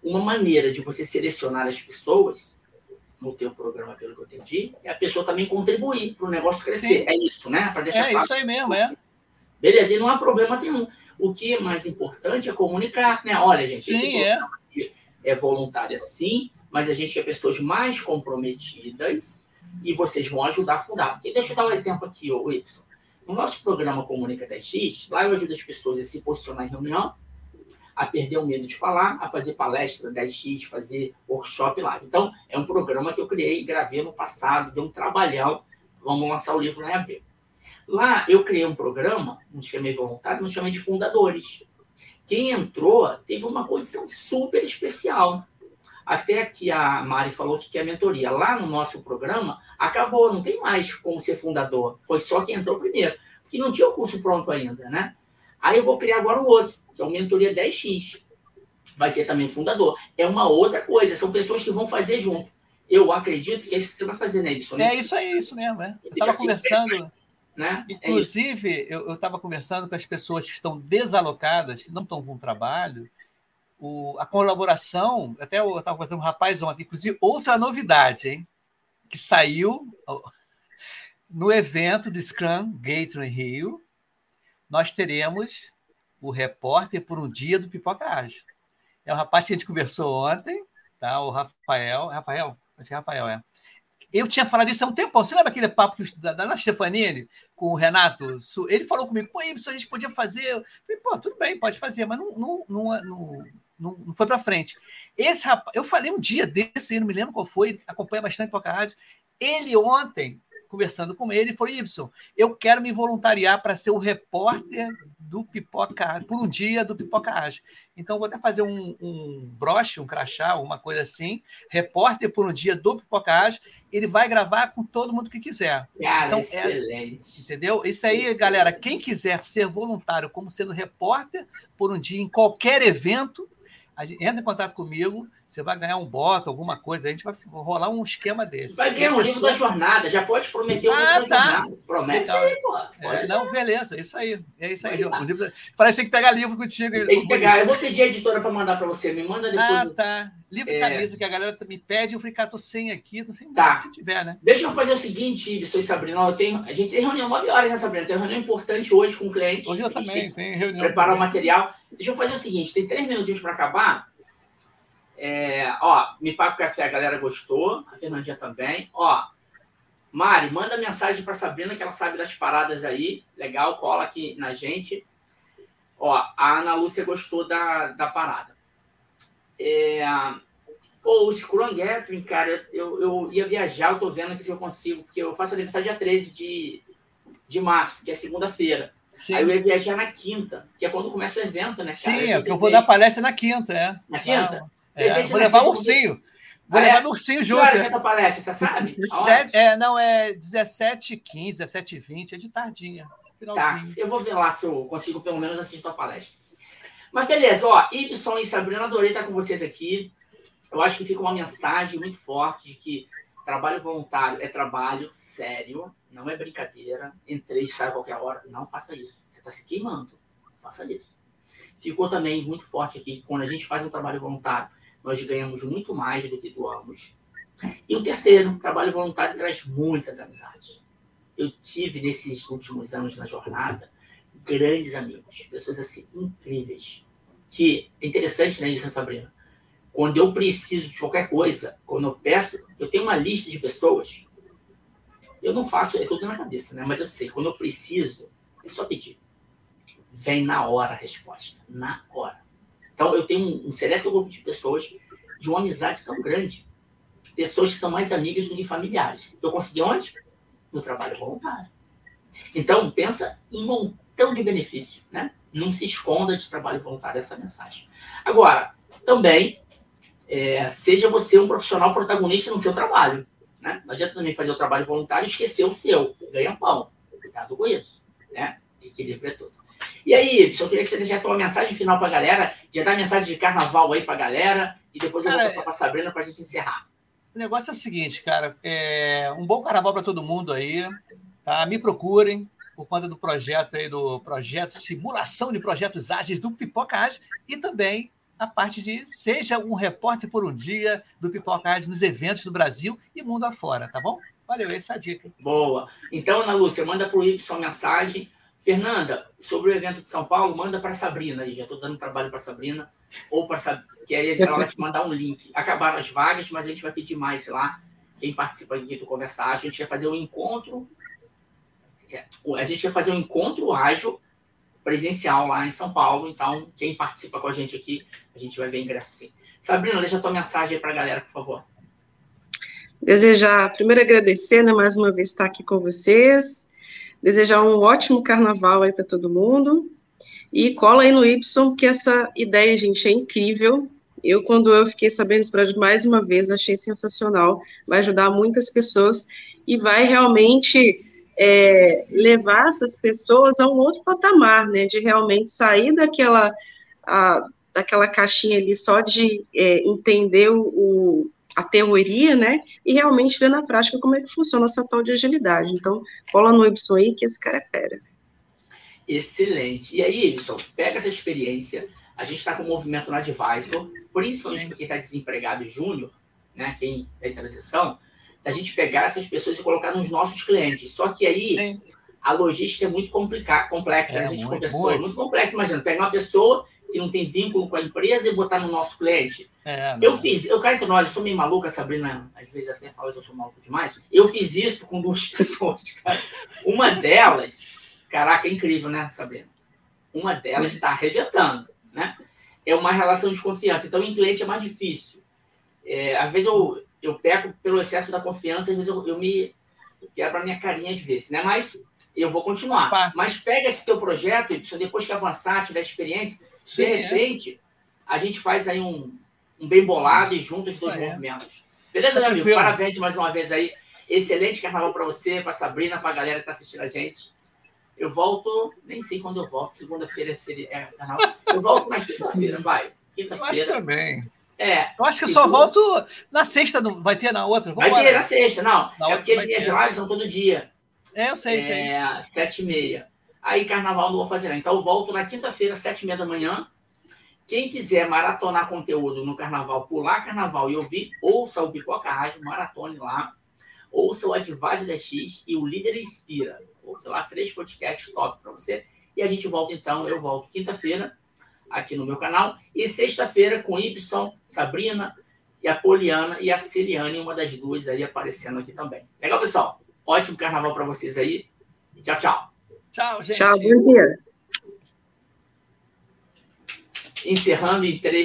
uma maneira de você selecionar as pessoas no teu programa, pelo que eu entendi, é a pessoa também contribuir para o negócio crescer. Sim. É isso, né? Para deixar é claro. isso aí mesmo, é. Beleza, e não há problema nenhum. O que é mais importante é comunicar, né? Olha, gente, sim, é. é voluntária sim, mas a gente quer pessoas mais comprometidas e vocês vão ajudar a fundar. Porque deixa eu dar um exemplo aqui, o Y. No nosso programa Comunica 10X, lá eu ajudo as pessoas a se posicionar em reunião, a perder o medo de falar, a fazer palestra 10x, fazer workshop live. Então, é um programa que eu criei, gravei no passado, deu um trabalhão. Vamos lançar o livro em abril. Lá eu criei um programa, não chamei voluntário, não chamei de fundadores. Quem entrou teve uma condição super especial. Até que a Mari falou que quer mentoria. Lá no nosso programa, acabou, não tem mais como ser fundador. Foi só quem entrou primeiro, porque não tinha o curso pronto ainda, né? Aí eu vou criar agora o outro, que é o Mentoria 10X. Vai ter também fundador. É uma outra coisa, são pessoas que vão fazer junto. Eu acredito que é isso que você vai fazer, né, Edson? É isso aí, isso mesmo. É. Você estava conversando. Né? Inclusive, é eu estava conversando com as pessoas que estão desalocadas, que não estão com trabalho, o, a colaboração, até eu estava conversando com um rapaz ontem, inclusive, outra novidade, hein? Que saiu no evento do Scrum Gateway Rio, nós teremos o repórter por um dia do Pipoca Ágil. É o rapaz que a gente conversou ontem, tá? o Rafael. Rafael? Acho que é Rafael, é. Eu tinha falado isso há um tempo. Você lembra aquele papo da, da Stefanini com o Renato? Ele falou comigo, pô, isso a gente podia fazer. Eu falei, pô, tudo bem, pode fazer, mas não, não, não, não, não foi para frente. Esse rapaz, eu falei um dia desse, não me lembro qual foi, acompanha bastante Pipoca Rádio. Ele ontem conversando com ele, foi Y, eu quero me voluntariar para ser o repórter do Pipoca por um dia do Pipoca Ágil. Então, vou até fazer um, um broche, um crachá, uma coisa assim, repórter por um dia do Pipoca Ágil, ele vai gravar com todo mundo que quiser. Cara, então, excelente. Essa, entendeu? Isso aí, excelente. galera, quem quiser ser voluntário como sendo repórter por um dia em qualquer evento, entra em contato comigo, você vai ganhar um bota, alguma coisa, a gente vai rolar um esquema desse. Vai ganhar um livro da jornada, já pode prometer um ah, livro tá. da jornada. Promete Legal. aí, pô. É, não, beleza, isso aí. É isso aí, João. Livro... Parece que tem que pegar livro contigo. Tem que pegar. Eu vou pedir a editora para mandar para você. Me manda depois. Ah, tá. Livro é... camisa que a galera me pede, eu falei, cara, tô sem aqui, tô sem tá. se tiver, né? Deixa eu fazer o seguinte, Ibson e Sabrina. Eu tenho... A gente tem reunião 9 horas, né, Sabrina? Tem reunião importante hoje com o cliente. Hoje eu também, tem reunião. Preparar o material. Deixa eu fazer o seguinte: tem três minutinhos para acabar. É, ó, me paga o café, a galera gostou, a Fernandinha também. Ó, Mari, manda mensagem para Sabrina que ela sabe das paradas aí. Legal, cola aqui na gente. Ó, a Ana Lúcia gostou da, da parada. É, pô, o Scrum Gathering, cara, eu, eu ia viajar, eu tô vendo aqui se eu consigo, porque eu faço aniversário dia 13 de, de março, que é segunda-feira. Aí eu ia viajar na quinta, que é quando começa o evento, né, cara? Sim, é que eu vou dar palestra na quinta, é. Na quinta? É, vou levar o ursinho. Vou ah, levar é? meu ursinho junto. Agora já tá palestra, você sabe? Sete, é, não, é 17 15 17 20 é de tardinha. Tá, eu vou ver lá se eu consigo pelo menos assistir a palestra. Mas beleza, ó, Ibson e Sabrina, adorei estar com vocês aqui. Eu acho que fica uma mensagem muito forte de que trabalho voluntário é trabalho sério, não é brincadeira. Entrei e sai a qualquer hora. Não faça isso. Você está se queimando. Não faça isso. Ficou também muito forte aqui que quando a gente faz um trabalho voluntário, nós ganhamos muito mais do que doamos. E o terceiro, trabalho voluntário traz muitas amizades. Eu tive nesses últimos anos na jornada grandes amigos, pessoas assim incríveis. Que é interessante, né, isso, Sabrina? Quando eu preciso de qualquer coisa, quando eu peço, eu tenho uma lista de pessoas. Eu não faço, é tudo na cabeça, né? Mas eu sei, quando eu preciso, é só pedir. Vem na hora a resposta, na hora. Então, eu tenho um, um seleto grupo de pessoas de uma amizade tão grande. Pessoas que são mais amigas do que familiares. Eu consegui onde? No trabalho voluntário. Então, pensa em um montão de benefício, né? Não se esconda de trabalho voluntário essa mensagem. Agora, também, é, seja você um profissional protagonista no seu trabalho. Né? Não adianta também fazer o trabalho voluntário e esquecer o seu. Ganha pão. Cuidado com isso. Né? Equilíbrio é tudo. E aí, só queria que você deixasse uma mensagem final para a galera, já dá mensagem de carnaval aí para a galera, e depois eu vou passar para a Sabrina para a gente encerrar. O negócio é o seguinte, cara, é um bom carnaval para todo mundo aí, tá? Me procurem por conta do projeto aí, do projeto Simulação de Projetos Ágeis do Pipoca Ágil e também a parte de seja um repórter por um dia do Pipoca Ágil nos eventos do Brasil e mundo afora, tá bom? Valeu, essa é a dica. Boa. Então, Ana Lúcia, manda para o Y mensagem Fernanda, sobre o evento de São Paulo, manda para Sabrina aí. Já estou dando trabalho para Sabrina, ou para que aí ela vai te mandar um link. Acabaram as vagas, mas a gente vai pedir mais lá. Quem participa aqui do Conversar, a gente vai fazer um encontro. É, a gente vai fazer um encontro ágil presencial lá em São Paulo. Então, quem participa com a gente aqui, a gente vai ver ingresso sim. Sabrina, deixa a tua mensagem aí para a galera, por favor. Desejar, primeiro agradecer, né, mais uma vez estar aqui com vocês. Desejar um ótimo carnaval aí para todo mundo. E cola aí no Y, que essa ideia, gente, é incrível. Eu, quando eu fiquei sabendo isso mais uma vez, achei sensacional. Vai ajudar muitas pessoas e vai realmente é, levar essas pessoas a um outro patamar, né? De realmente sair daquela, a, daquela caixinha ali só de é, entender o, a teoria, né? E realmente ver na prática como é que funciona essa tal de agilidade. Então, cola no Y aí que esse cara é fera. Excelente. E aí, Edson, pega essa experiência. A gente está com o movimento no Advisor, principalmente para quem está desempregado júnior, né? Quem está em transição, a gente pegar essas pessoas e colocar nos nossos clientes. Só que aí Sim. a logística é muito complicada, complexa. É, né? A gente muito, conversou, muito. é muito complexa. Imagina, pegar uma pessoa que não tem vínculo com a empresa e botar no nosso cliente. É, eu fiz, eu caio entre nós, eu sou meio maluca, Sabrina, às vezes até fala que eu sou maluco demais. Eu fiz isso com duas pessoas, cara. Uma delas, caraca, é incrível, né, Sabrina? Uma delas está arrebentando, né? É uma relação de confiança. Então, em cliente é mais difícil. É, às vezes eu, eu peco pelo excesso da confiança, às vezes eu, eu me quebro a minha carinha às vezes, né? Mas eu vou continuar. Mas pega esse teu projeto, depois que avançar, tiver experiência, Sim, de é. repente, é. a gente faz aí um, um bem bolado e junta os dois é. movimentos. Beleza, meu amigo? Parabéns mais uma vez aí. Excelente carnaval para você, para Sabrina, para a galera que está assistindo a gente. Eu volto, nem sei quando eu volto, segunda-feira é, é carnaval. Eu volto na quinta-feira, vai. Quinta-feira. Eu acho também. É. Eu acho que eu só volto na sexta, não vai ter na outra? Vamos vai ter na sexta, não. Na é porque as minhas lives são todo dia. É, eu sei, sei. É, sete e meia. Aí carnaval não vou fazer, não. Então eu volto na quinta-feira, sete e meia da manhã. Quem quiser maratonar conteúdo no carnaval, pular carnaval e ouvir, ouça o Pipoca Rádio, maratone lá. Ouça o Advise da X e o Líder Inspira. Ouça lá três podcasts top para você. E a gente volta então, eu volto quinta-feira aqui no meu canal. E sexta-feira com Y, Sabrina e a Poliana e a Celiane, uma das duas aí aparecendo aqui também. Legal, pessoal? Ótimo carnaval para vocês aí. Tchau, tchau. Tchau, gente. Tchau, bom dia. Encerrando em três.